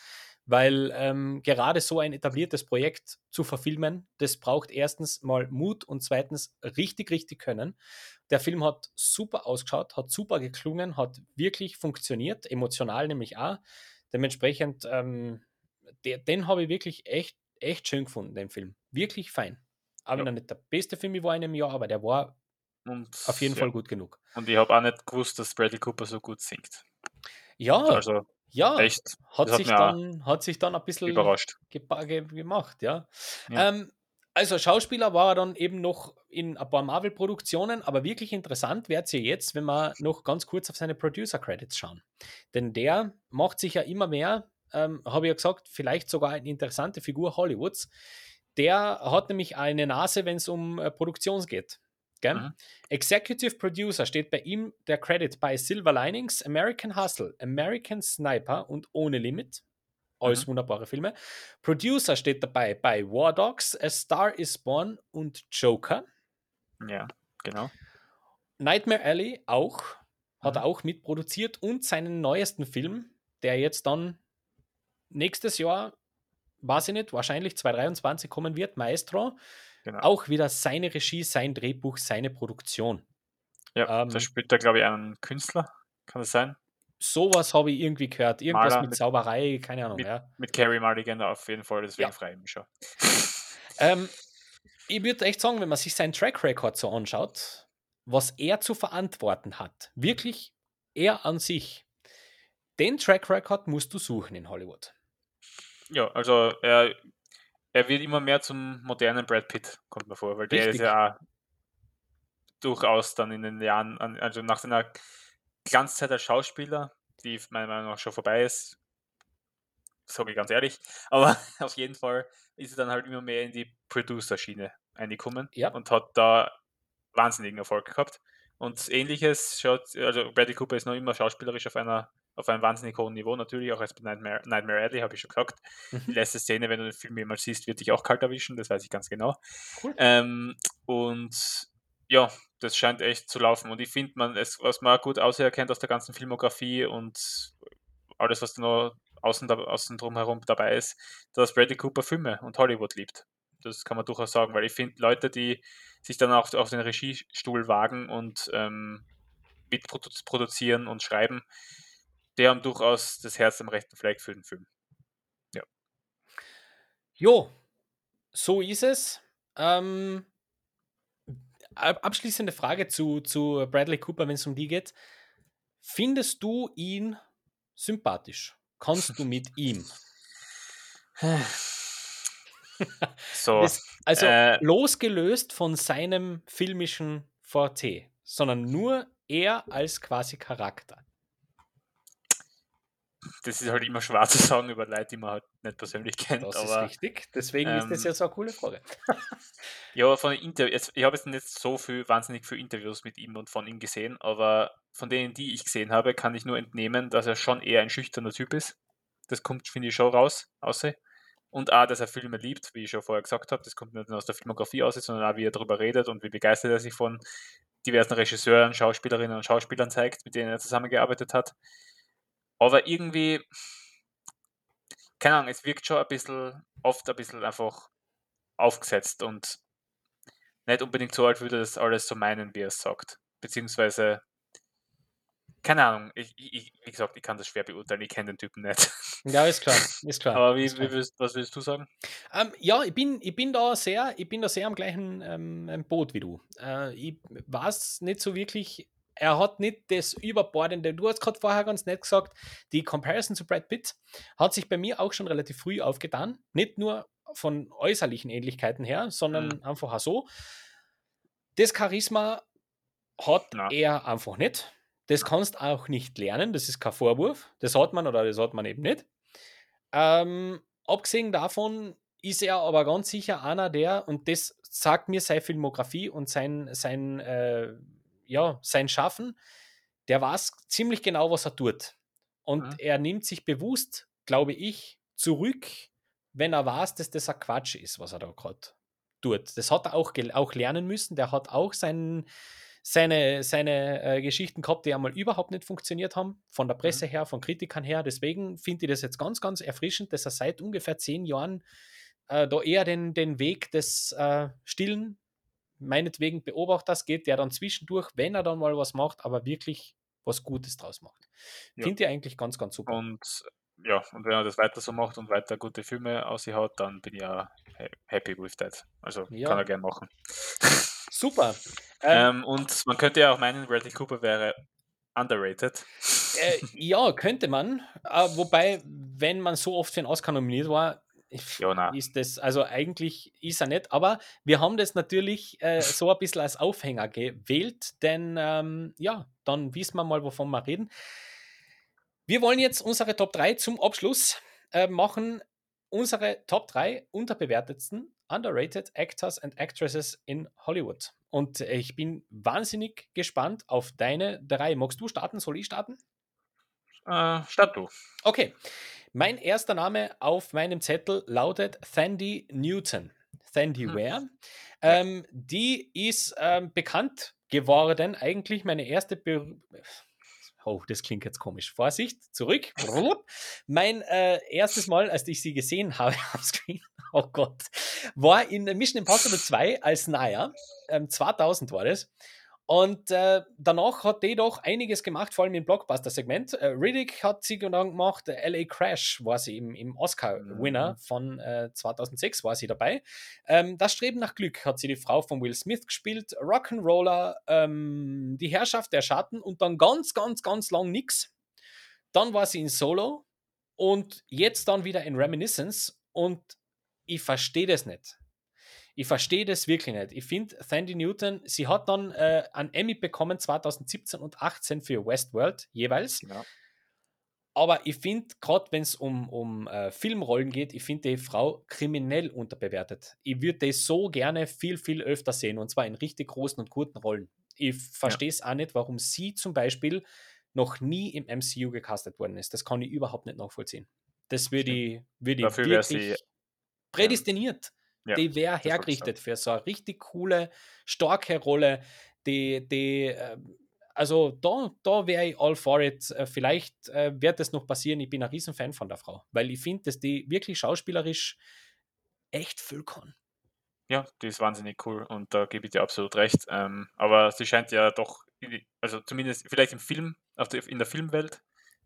Weil ähm, gerade so ein etabliertes Projekt zu verfilmen, das braucht erstens mal Mut und zweitens richtig, richtig können. Der Film hat super ausgeschaut, hat super geklungen, hat wirklich funktioniert, emotional nämlich auch. Dementsprechend, ähm, der, den habe ich wirklich echt, echt schön gefunden, den Film. Wirklich fein. Aber ja. nicht der beste Film war in einem Jahr, aber der war und, auf jeden ja. Fall gut genug. Und ich habe auch nicht gewusst, dass Bradley Cooper so gut singt. Ja, also ja, Echt? Hat, sich dann, hat sich dann ein bisschen überrascht. gemacht, ja. ja. Ähm, also Schauspieler war er dann eben noch in ein paar Marvel-Produktionen, aber wirklich interessant wird ihr jetzt, wenn wir noch ganz kurz auf seine Producer-Credits schauen. Denn der macht sich ja immer mehr, ähm, habe ich ja gesagt, vielleicht sogar eine interessante Figur Hollywoods. Der hat nämlich eine Nase, wenn es um äh, Produktion geht. Mhm. Executive Producer steht bei ihm der Credit bei Silver Linings, American Hustle, American Sniper und Ohne Limit. Alles mhm. wunderbare Filme. Producer steht dabei bei War Dogs, A Star is Born und Joker. Ja, genau. Nightmare Alley auch. Hat er mhm. auch mitproduziert und seinen neuesten Film, der jetzt dann nächstes Jahr, weiß ich nicht, wahrscheinlich 2023 kommen wird, Maestro. Genau. Auch wieder seine Regie, sein Drehbuch, seine Produktion. Ja, ähm, da spielt er, glaube ich, einen Künstler. Kann das sein? Sowas habe ich irgendwie gehört. Irgendwas Maler mit, Zauberei, keine Ahnung. Mit, ja. mit Carrie Mulligan auf jeden Fall, deswegen ja. freue ich mich schon. (laughs) ähm, ich würde echt sagen, wenn man sich seinen Track Record so anschaut, was er zu verantworten hat, wirklich er an sich, den Track Record musst du suchen in Hollywood. Ja, also er er wird immer mehr zum modernen Brad Pitt, kommt mir vor, weil der Richtig. ist ja durchaus dann in den Jahren, also nach seiner Glanzzeit als Schauspieler, die meiner Meinung nach schon vorbei ist, sage ich ganz ehrlich, (laughs) aber auf jeden Fall ist er dann halt immer mehr in die Producer-Schiene eingekommen ja. und hat da wahnsinnigen Erfolg gehabt. Und ähnliches schaut, also Bradley Cooper ist noch immer schauspielerisch auf einer auf einem wahnsinnig hohen Niveau, natürlich auch als bei Nightmare, Nightmare Alley, habe ich schon gesagt. Mhm. Die letzte Szene, wenn du den Film jemals siehst, wird dich auch kalt erwischen, das weiß ich ganz genau. Cool. Ähm, und ja, das scheint echt zu laufen. Und ich finde, man, es, was man gut auserkennt aus der ganzen Filmografie und alles, was da noch außen, da, außen drumherum dabei ist, dass Bradley Cooper Filme und Hollywood liebt. Das kann man durchaus sagen, weil ich finde, Leute, die sich dann auch auf den Regiestuhl wagen und ähm, mitproduzieren und schreiben, die haben durchaus das Herz am rechten Fleck für den Film. Ja. Jo, so ist es. Ähm, abschließende Frage zu, zu Bradley Cooper, wenn es um die geht. Findest du ihn sympathisch? Kannst du mit ihm? (sighs) so. Das, also äh, losgelöst von seinem filmischen VT, sondern nur er als quasi Charakter das ist halt immer schwer zu (laughs) sagen über Leute, die man halt nicht persönlich kennt. Das aber, ist richtig. Deswegen ähm, ist das ähm, ja so eine coole Frage. (laughs) ja, von Interviews, ich habe jetzt nicht so viel, wahnsinnig viele Interviews mit ihm und von ihm gesehen, aber von denen, die ich gesehen habe, kann ich nur entnehmen, dass er schon eher ein schüchterner Typ ist. Das kommt, finde ich, schon raus, außer. Und auch, dass er Filme liebt, wie ich schon vorher gesagt habe. Das kommt nicht nur aus der Filmografie aus, sondern auch, wie er darüber redet und wie begeistert er sich von diversen Regisseuren, Schauspielerinnen und Schauspielern zeigt, mit denen er zusammengearbeitet hat. Aber irgendwie, keine Ahnung, es wirkt schon ein bisschen, oft ein bisschen einfach aufgesetzt und nicht unbedingt so, als würde das alles so meinen, wie er es sagt. Beziehungsweise, keine Ahnung, ich, ich, wie gesagt, ich kann das schwer beurteilen, ich kenne den Typen nicht. Ja, ist klar, (laughs) ist klar. Aber wie, klar. wie willst, was willst du sagen? Ähm, ja, ich bin, ich bin da sehr, ich bin da sehr am gleichen ähm, Boot wie du. Äh, ich weiß nicht so wirklich, er hat nicht das Überbordende. Du hast gerade vorher ganz nett gesagt, die Comparison zu Brad Pitt hat sich bei mir auch schon relativ früh aufgetan. Nicht nur von äußerlichen Ähnlichkeiten her, sondern mhm. einfach auch so. Das Charisma hat ja. er einfach nicht. Das kannst du auch nicht lernen, das ist kein Vorwurf. Das hat man oder das hat man eben nicht. Ähm, abgesehen davon ist er aber ganz sicher einer der, und das sagt mir seine Filmografie und sein, sein äh, ja, sein Schaffen, der weiß ziemlich genau, was er tut. Und mhm. er nimmt sich bewusst, glaube ich, zurück, wenn er weiß, dass das ein Quatsch ist, was er da gerade tut. Das hat er auch, auch lernen müssen. Der hat auch seinen, seine, seine äh, Geschichten gehabt, die einmal überhaupt nicht funktioniert haben, von der Presse mhm. her, von Kritikern her. Deswegen finde ich das jetzt ganz, ganz erfrischend, dass er seit ungefähr zehn Jahren äh, da eher den, den Weg des äh, stillen meinetwegen Beobachters geht, der dann zwischendurch, wenn er dann mal was macht, aber wirklich was Gutes draus macht. Ja. Finde ich eigentlich ganz, ganz super. Und ja, und wenn er das weiter so macht und weiter gute Filme aus sich hat, dann bin ich ja happy with that. Also ja. kann er gern machen. (laughs) Super. Ähm, ähm, und man könnte ja auch meinen, Bradley Cooper wäre underrated. Äh, ja, könnte man. Äh, wobei, wenn man so oft für einen Oscar nominiert war, ja, ist das, also eigentlich ist er nicht, aber wir haben das natürlich äh, (laughs) so ein bisschen als Aufhänger gewählt, denn ähm, ja, dann wissen wir mal, wovon wir reden. Wir wollen jetzt unsere Top 3 zum Abschluss äh, machen. Unsere Top 3 unterbewertetsten underrated Actors and Actresses in Hollywood. Und ich bin wahnsinnig gespannt auf deine drei. Magst du starten? Soll ich starten? Äh, start du. Okay. Mein erster Name auf meinem Zettel lautet Sandy Newton. Sandy hm. Ware. Ähm, die ist ähm, bekannt geworden, eigentlich meine erste Be Oh, das klingt jetzt komisch. Vorsicht, zurück. (laughs) mein äh, erstes Mal, als ich sie gesehen habe (laughs) am Screen, oh Gott, war in Mission Impossible 2 als Naya. Ähm, 2000 war das. Und äh, danach hat die doch einiges gemacht, vor allem im Blockbuster-Segment. Äh, Riddick hat sie dann gemacht, äh, LA Crash war sie im, im Oscar-Winner mhm. von äh, 2006 war sie dabei. Ähm, das Streben nach Glück hat sie die Frau von Will Smith gespielt, Rock'n'Roller, ähm, die Herrschaft der Schatten und dann ganz, ganz, ganz lang nix. Dann war sie in Solo und jetzt dann wieder in Reminiscence und ich verstehe das nicht. Ich verstehe das wirklich nicht. Ich finde, Sandy Newton, sie hat dann äh, einen Emmy bekommen 2017 und 2018 für Westworld jeweils. Ja. Aber ich finde, gerade wenn es um, um äh, Filmrollen geht, ich finde die Frau kriminell unterbewertet. Ich würde die so gerne viel, viel öfter sehen und zwar in richtig großen und guten Rollen. Ich verstehe es ja. auch nicht, warum sie zum Beispiel noch nie im MCU gecastet worden ist. Das kann ich überhaupt nicht nachvollziehen. Das würde ich, würd ich wirklich sie, prädestiniert. Ja, die wäre hergerichtet für so eine richtig coole, starke Rolle, die, die ähm, also da, da wäre ich all for it. Äh, vielleicht äh, wird das noch passieren. Ich bin ein Riesenfan von der Frau, weil ich finde, dass die wirklich schauspielerisch echt viel kann. Ja, die ist wahnsinnig cool und da gebe ich dir absolut recht. Ähm, aber sie scheint ja doch, also zumindest vielleicht im Film, der, in der Filmwelt,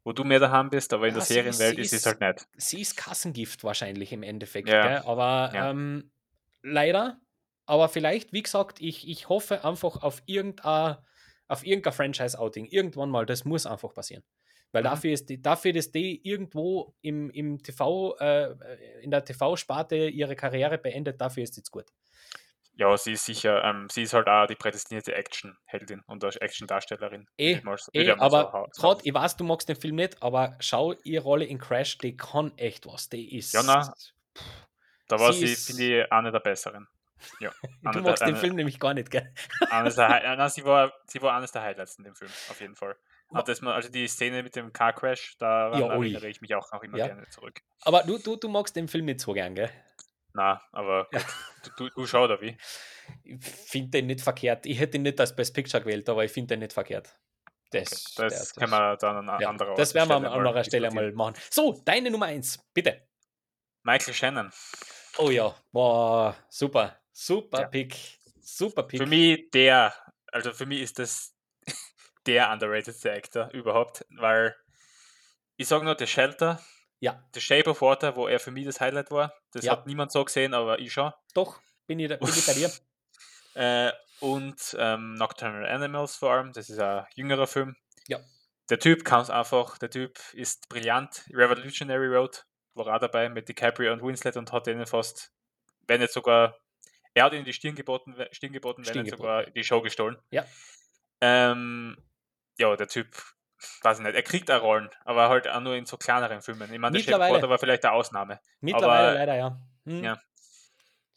wo du mehr daheim bist, aber in ja, der Serienwelt ist es halt nicht. Sie ist Kassengift wahrscheinlich im Endeffekt, ja. aber ja. Ähm, leider aber vielleicht, wie gesagt, ich, ich hoffe einfach auf irgendein, auf irgendein Franchise-Outing. Irgendwann mal, das muss einfach passieren. Weil mhm. dafür ist die, dafür, dass die irgendwo im, im TV, äh, in der TV-Sparte ihre Karriere beendet, dafür ist jetzt gut. Ja, sie ist sicher, ähm, sie ist halt auch die prädestinierte Action-Heldin und Action-Darstellerin. Eh, eh aber so gerade, ich weiß, du magst den Film nicht, aber schau, ihre Rolle in Crash, die kann echt was. Die ist. Ja, na, da war sie, sie finde ich, eine der besseren. Ja, (laughs) du magst der, den eine, Film nämlich gar nicht, gell? Eines der, nein, (laughs) sie, war, sie war eines der Highlights in dem Film, auf jeden Fall. Also die Szene mit dem Car Crash, da ja, erinnere ich mich auch noch immer ja. gerne zurück. Aber du, du, du magst den Film nicht so gern, gell? Na, aber gut. du, du, schau da wie. Ich finde den nicht verkehrt. Ich hätte ihn nicht als Best Picture gewählt, aber ich finde den nicht verkehrt. Das, okay, das können wir dann an ja, anderer Das werden wir an anderer Stelle mal machen. So, deine Nummer 1, bitte. Michael Shannon. Oh ja, boah, super. Super ja. Pick. Super Pick. Für mich der, also für mich ist das (laughs) der underrated Actor überhaupt, weil ich sage nur, der Shelter, ja. The Shape of Water, wo er für mich das Highlight war, das ja. hat niemand so gesehen, aber ich schon. Doch, bin ich, bin ich bei dir. (laughs) äh, und ähm, Nocturnal Animals vor allem, das ist ein jüngerer Film. Ja. Der Typ kann es einfach, der Typ ist brillant. Revolutionary Road war auch dabei mit DiCaprio und Winslet und hat ihnen fast, wenn nicht sogar, er hat ihnen die Stirn geboten, Stirn geboten, wenn nicht sogar die Show gestohlen. Ja. Ähm, ja, der Typ, weiß ich nicht, er kriegt auch Rollen, aber halt auch nur in so kleineren Filmen. Ich meine, der Porter war vielleicht eine Ausnahme. Mittlerweile aber, leider, ja. Hm. Ja.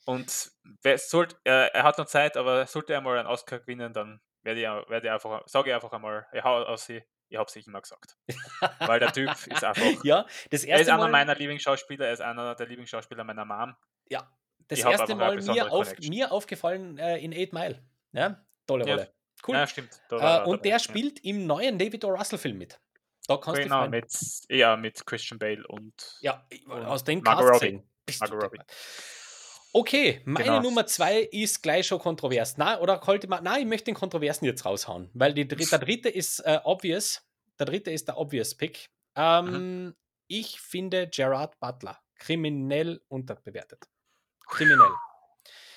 Und sollt, er, er, hat noch Zeit, aber sollte er mal einen Oscar gewinnen, dann werde ich, werde ich einfach, sage ich einfach einmal, ich hau aus sie, ich habe es nicht immer gesagt. Weil der Typ ist (laughs) einfach. ja, das erste er ist einer Mal, meiner Lieblingsschauspieler, er ist einer der Lieblingsschauspieler meiner Mom. Ja, das ich erste Mal mir, auf, mir aufgefallen äh, in Eight Mile. Ja, tolle Rolle. Cool. Ja, stimmt. Äh, und der spielt im neuen David O. Russell-Film mit. Da kannst genau, du mit, ja, mit Christian Bale und, ja, aus den Margot Robbie. Margot Robbie. Okay, meine genau. Nummer zwei ist gleich schon kontrovers. Na, oder heute mal, nein, ich möchte den Kontroversen jetzt raushauen, weil die, der dritte ist äh, obvious. Der dritte ist der obvious Pick. Ähm, mhm. Ich finde Gerard Butler kriminell unterbewertet. Kriminell.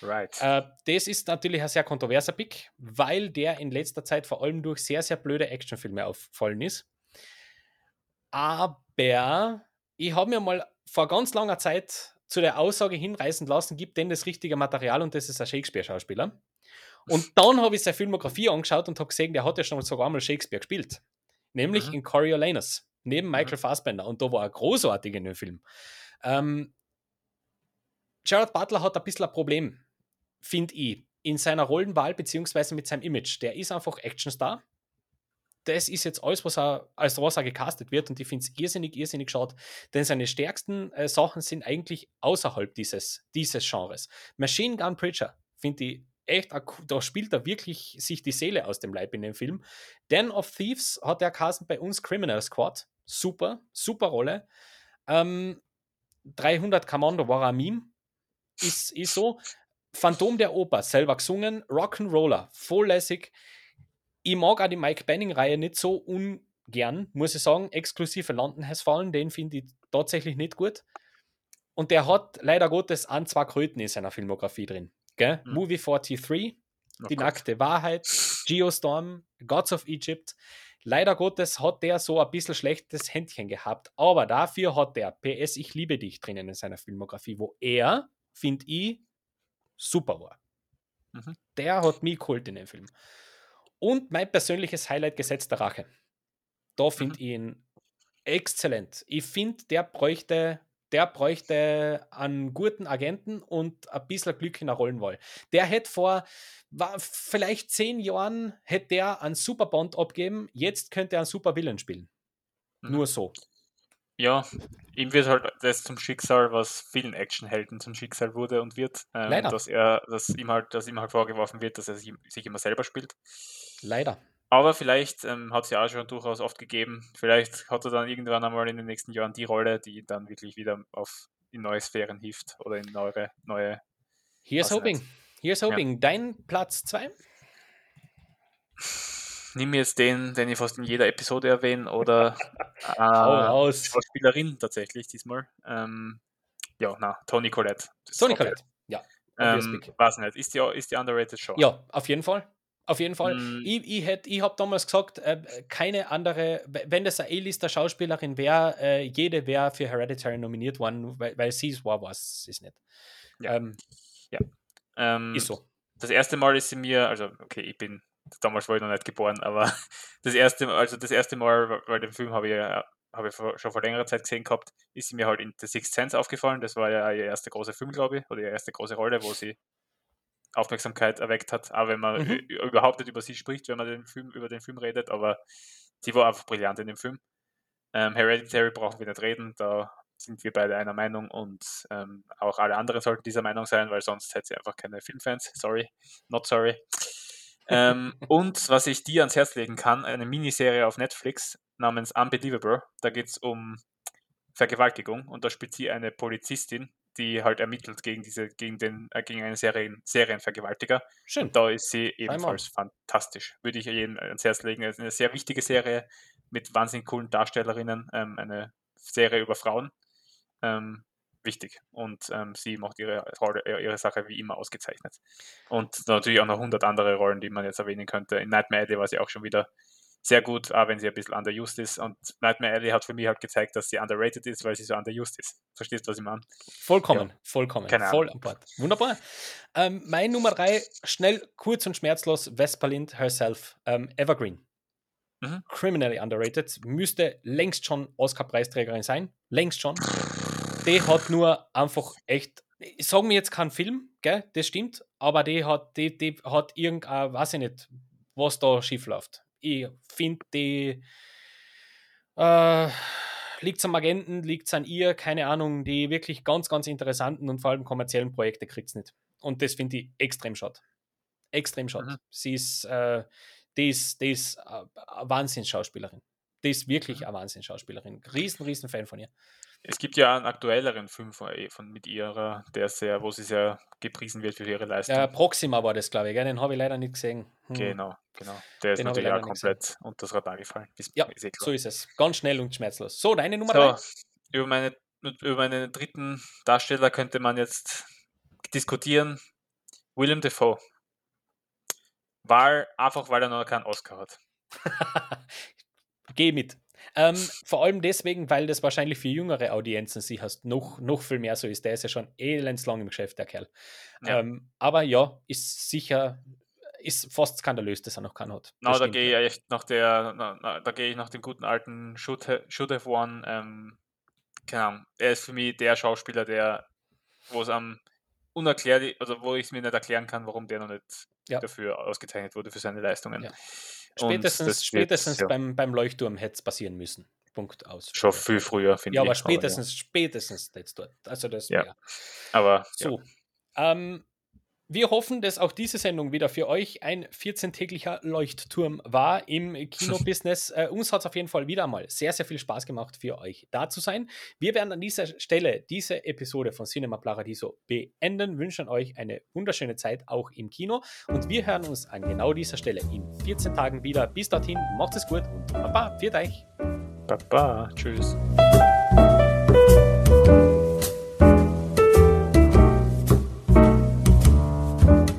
Right. Äh, das ist natürlich ein sehr kontroverser Pick, weil der in letzter Zeit vor allem durch sehr, sehr blöde Actionfilme auffallen ist. Aber ich habe mir mal vor ganz langer Zeit zu der Aussage hinreißen lassen, gibt denn das richtige Material und das ist ein Shakespeare-Schauspieler. Und dann habe ich seine Filmografie angeschaut und habe gesehen, der hat ja schon sogar mal Shakespeare gespielt. Nämlich mhm. in Coriolanus, neben. Michael mhm. Fassbender. Und da war er großartig in dem Film. Ähm, Gerard Butler hat ein bisschen ein Problem finde ich, in seiner Rollenwahl beziehungsweise mit seinem Image. Der ist einfach Actionstar. Das ist jetzt alles, was er, als was gecastet wird und ich finde es irrsinnig, irrsinnig schade, denn seine stärksten äh, Sachen sind eigentlich außerhalb dieses, dieses Genres. Machine Gun Preacher finde ich echt, da spielt er wirklich sich die Seele aus dem Leib in dem Film. Den of Thieves hat er castet bei uns Criminal Squad. Super, super Rolle. Ähm, 300 Commando war ein Meme. Ist, ist so. Phantom der Oper, selber gesungen, Rock'n'Roller, voll lässig. Ich mag auch die Mike Banning-Reihe nicht so ungern, muss ich sagen. Exklusive London Has Fallen, den finde ich tatsächlich nicht gut. Und der hat leider Gottes an zwei Kröten in seiner Filmografie drin. Gell? Mhm. Movie 43, oh Die Gott. nackte Wahrheit, Geostorm, Gods of Egypt. Leider Gottes hat der so ein bisschen schlechtes Händchen gehabt, aber dafür hat der PS Ich liebe dich drinnen in seiner Filmografie, wo er, finde ich, super war. Mhm. Der hat mich geholt in dem Film. Und mein persönliches Highlight Gesetz der Rache. Da finde mhm. ich ihn exzellent. Ich finde, der bräuchte, der bräuchte einen guten Agenten und ein bisschen Glück in der Rollenwahl. Der hätte vor war, vielleicht zehn Jahren hätte der einen Super Bond abgeben, jetzt könnte er einen Super Villain spielen. Mhm. Nur so ja, ihm wird halt das zum Schicksal, was vielen Actionhelden zum Schicksal wurde und wird, ähm, dass er, dass ihm halt, dass ihm halt vorgeworfen wird, dass er sich, sich immer selber spielt. Leider. Aber vielleicht ähm, hat es ja auch schon durchaus oft gegeben. Vielleicht hat er dann irgendwann einmal in den nächsten Jahren die Rolle, die ihn dann wirklich wieder auf in neue Sphären hilft oder in neue neue. Here's hoping. Here's hoping. Ja. Dein Platz 2? Nimm jetzt den, den ich fast in jeder Episode erwähne, oder (laughs) äh, Schauspielerin tatsächlich diesmal. Ähm, ja, na, Toni Collette. Toni Collette, ja. Ähm, weiß nicht. Ist die, ist die underrated Show? Ja, auf jeden Fall. Auf jeden Fall. Mm. Ich, ich, ich habe damals gesagt, äh, keine andere, wenn das eine A-Lister-Schauspielerin wäre, äh, jede wäre für Hereditary nominiert worden, weil, weil sie es war, was es nicht. Ja. Ähm, ja. Ähm, ist so. Das erste Mal ist sie mir, also okay, ich bin, damals war ich noch nicht geboren, aber (laughs) das erste, also das erste Mal, weil den Film habe ich ja habe ich schon vor längerer Zeit gesehen gehabt, ist sie mir halt in The Sixth Sense aufgefallen. Das war ja ihr erster großer Film, glaube ich, oder ihre erste große Rolle, wo sie Aufmerksamkeit erweckt hat, auch wenn man mhm. überhaupt nicht über sie spricht, wenn man den Film, über den Film redet, aber sie war einfach brillant in dem Film. Ähm, Hereditary brauchen wir nicht reden, da sind wir beide einer Meinung und ähm, auch alle anderen sollten dieser Meinung sein, weil sonst hätte sie einfach keine Filmfans. Sorry, not sorry. Ähm, und was ich dir ans Herz legen kann, eine Miniserie auf Netflix namens Unbelievable. Da geht es um Vergewaltigung und da spielt sie eine Polizistin, die halt ermittelt gegen diese, gegen den, äh, gegen einen Serien, Serienvergewaltiger. Schön. Und da ist sie ebenfalls fantastisch. Würde ich jedem ans Herz legen. Es ist eine sehr wichtige Serie mit wahnsinnig coolen Darstellerinnen, ähm, eine Serie über Frauen. Ähm, wichtig. Und ähm, sie macht ihre Rolle, äh, ihre Sache wie immer ausgezeichnet. Und natürlich auch noch 100 andere Rollen, die man jetzt erwähnen könnte. In Nightmare Alley war sie auch schon wieder sehr gut, auch wenn sie ein bisschen underused ist. Und Nightmare Alley hat für mich halt gezeigt, dass sie underrated ist, weil sie so underused ist. Verstehst du, was ich meine? Vollkommen, ja. vollkommen. Keine voll an Bord. Wunderbar. Ähm, mein Nummer drei, schnell, kurz und schmerzlos, Vespalind herself, ähm, Evergreen. Mhm. Criminally underrated. Müsste längst schon Oscar-Preisträgerin sein. Längst schon. Die hat nur einfach echt ich sage mir jetzt keinen Film, gell, das stimmt, aber die hat, die, die hat irgendein, weiß ich nicht, was da schief läuft ich finde die äh, liegt am Agenten, liegt es an ihr, keine Ahnung, die wirklich ganz, ganz interessanten und vor allem kommerziellen Projekte kriegt es nicht. Und das finde ich extrem schade. Extrem schade. Mhm. Sie ist, äh, die ist, die ist äh, eine Wahnsinnsschauspielerin. Die ist wirklich mhm. eine Wahnsinnsschauspielerin. Riesen, riesen Fan von ihr. Es gibt ja einen aktuelleren Film von, von mit ihrer, der sehr, wo sie sehr gepriesen wird für ihre Leistung. Ja, Proxima war das, glaube ich. Den habe ich leider nicht gesehen. Hm. Genau, genau. Der ist natürlich auch komplett unter das Radar gefallen. Ist, ja, ist eh so ist es. Ganz schnell und schmerzlos. So, deine Nummer so, Über, meine, über meinen dritten Darsteller könnte man jetzt diskutieren. William Defoe. Weil, einfach weil er noch keinen Oscar hat. (laughs) Geh mit. Ähm, vor allem deswegen, weil das wahrscheinlich für jüngere Audienzen sie hast, noch, noch viel mehr so ist. Der ist ja schon elendslang im Geschäft, der Kerl. Ja. Ähm, aber ja, ist sicher, ist fast skandalös, dass er noch keinen hat. No, da gehe ich echt nach der, na, na, da gehe ich nach dem guten alten Should, Should Have Won. Ähm, keine Ahnung, er ist für mich der Schauspieler, der, wo es am unerklärlich, also wo ich es mir nicht erklären kann, warum der noch nicht ja. dafür ausgezeichnet wurde für seine Leistungen. Ja. Spätestens, spätestens wird, beim, beim Leuchtturm hätte es passieren müssen. Punkt aus. Schon viel früher, finde ich. Ja, aber spätestens, aber, ja. spätestens jetzt dort. Also das ja. Aber so. Ja. Ähm, wir hoffen, dass auch diese Sendung wieder für euch ein 14-täglicher Leuchtturm war im Kinobusiness. (laughs) äh, uns hat es auf jeden Fall wieder einmal sehr, sehr viel Spaß gemacht, für euch da zu sein. Wir werden an dieser Stelle diese Episode von Cinema Paradiso beenden, wünschen euch eine wunderschöne Zeit auch im Kino und wir hören uns an genau dieser Stelle in 14 Tagen wieder. Bis dorthin, macht es gut und Baba, viert euch. Baba, tschüss.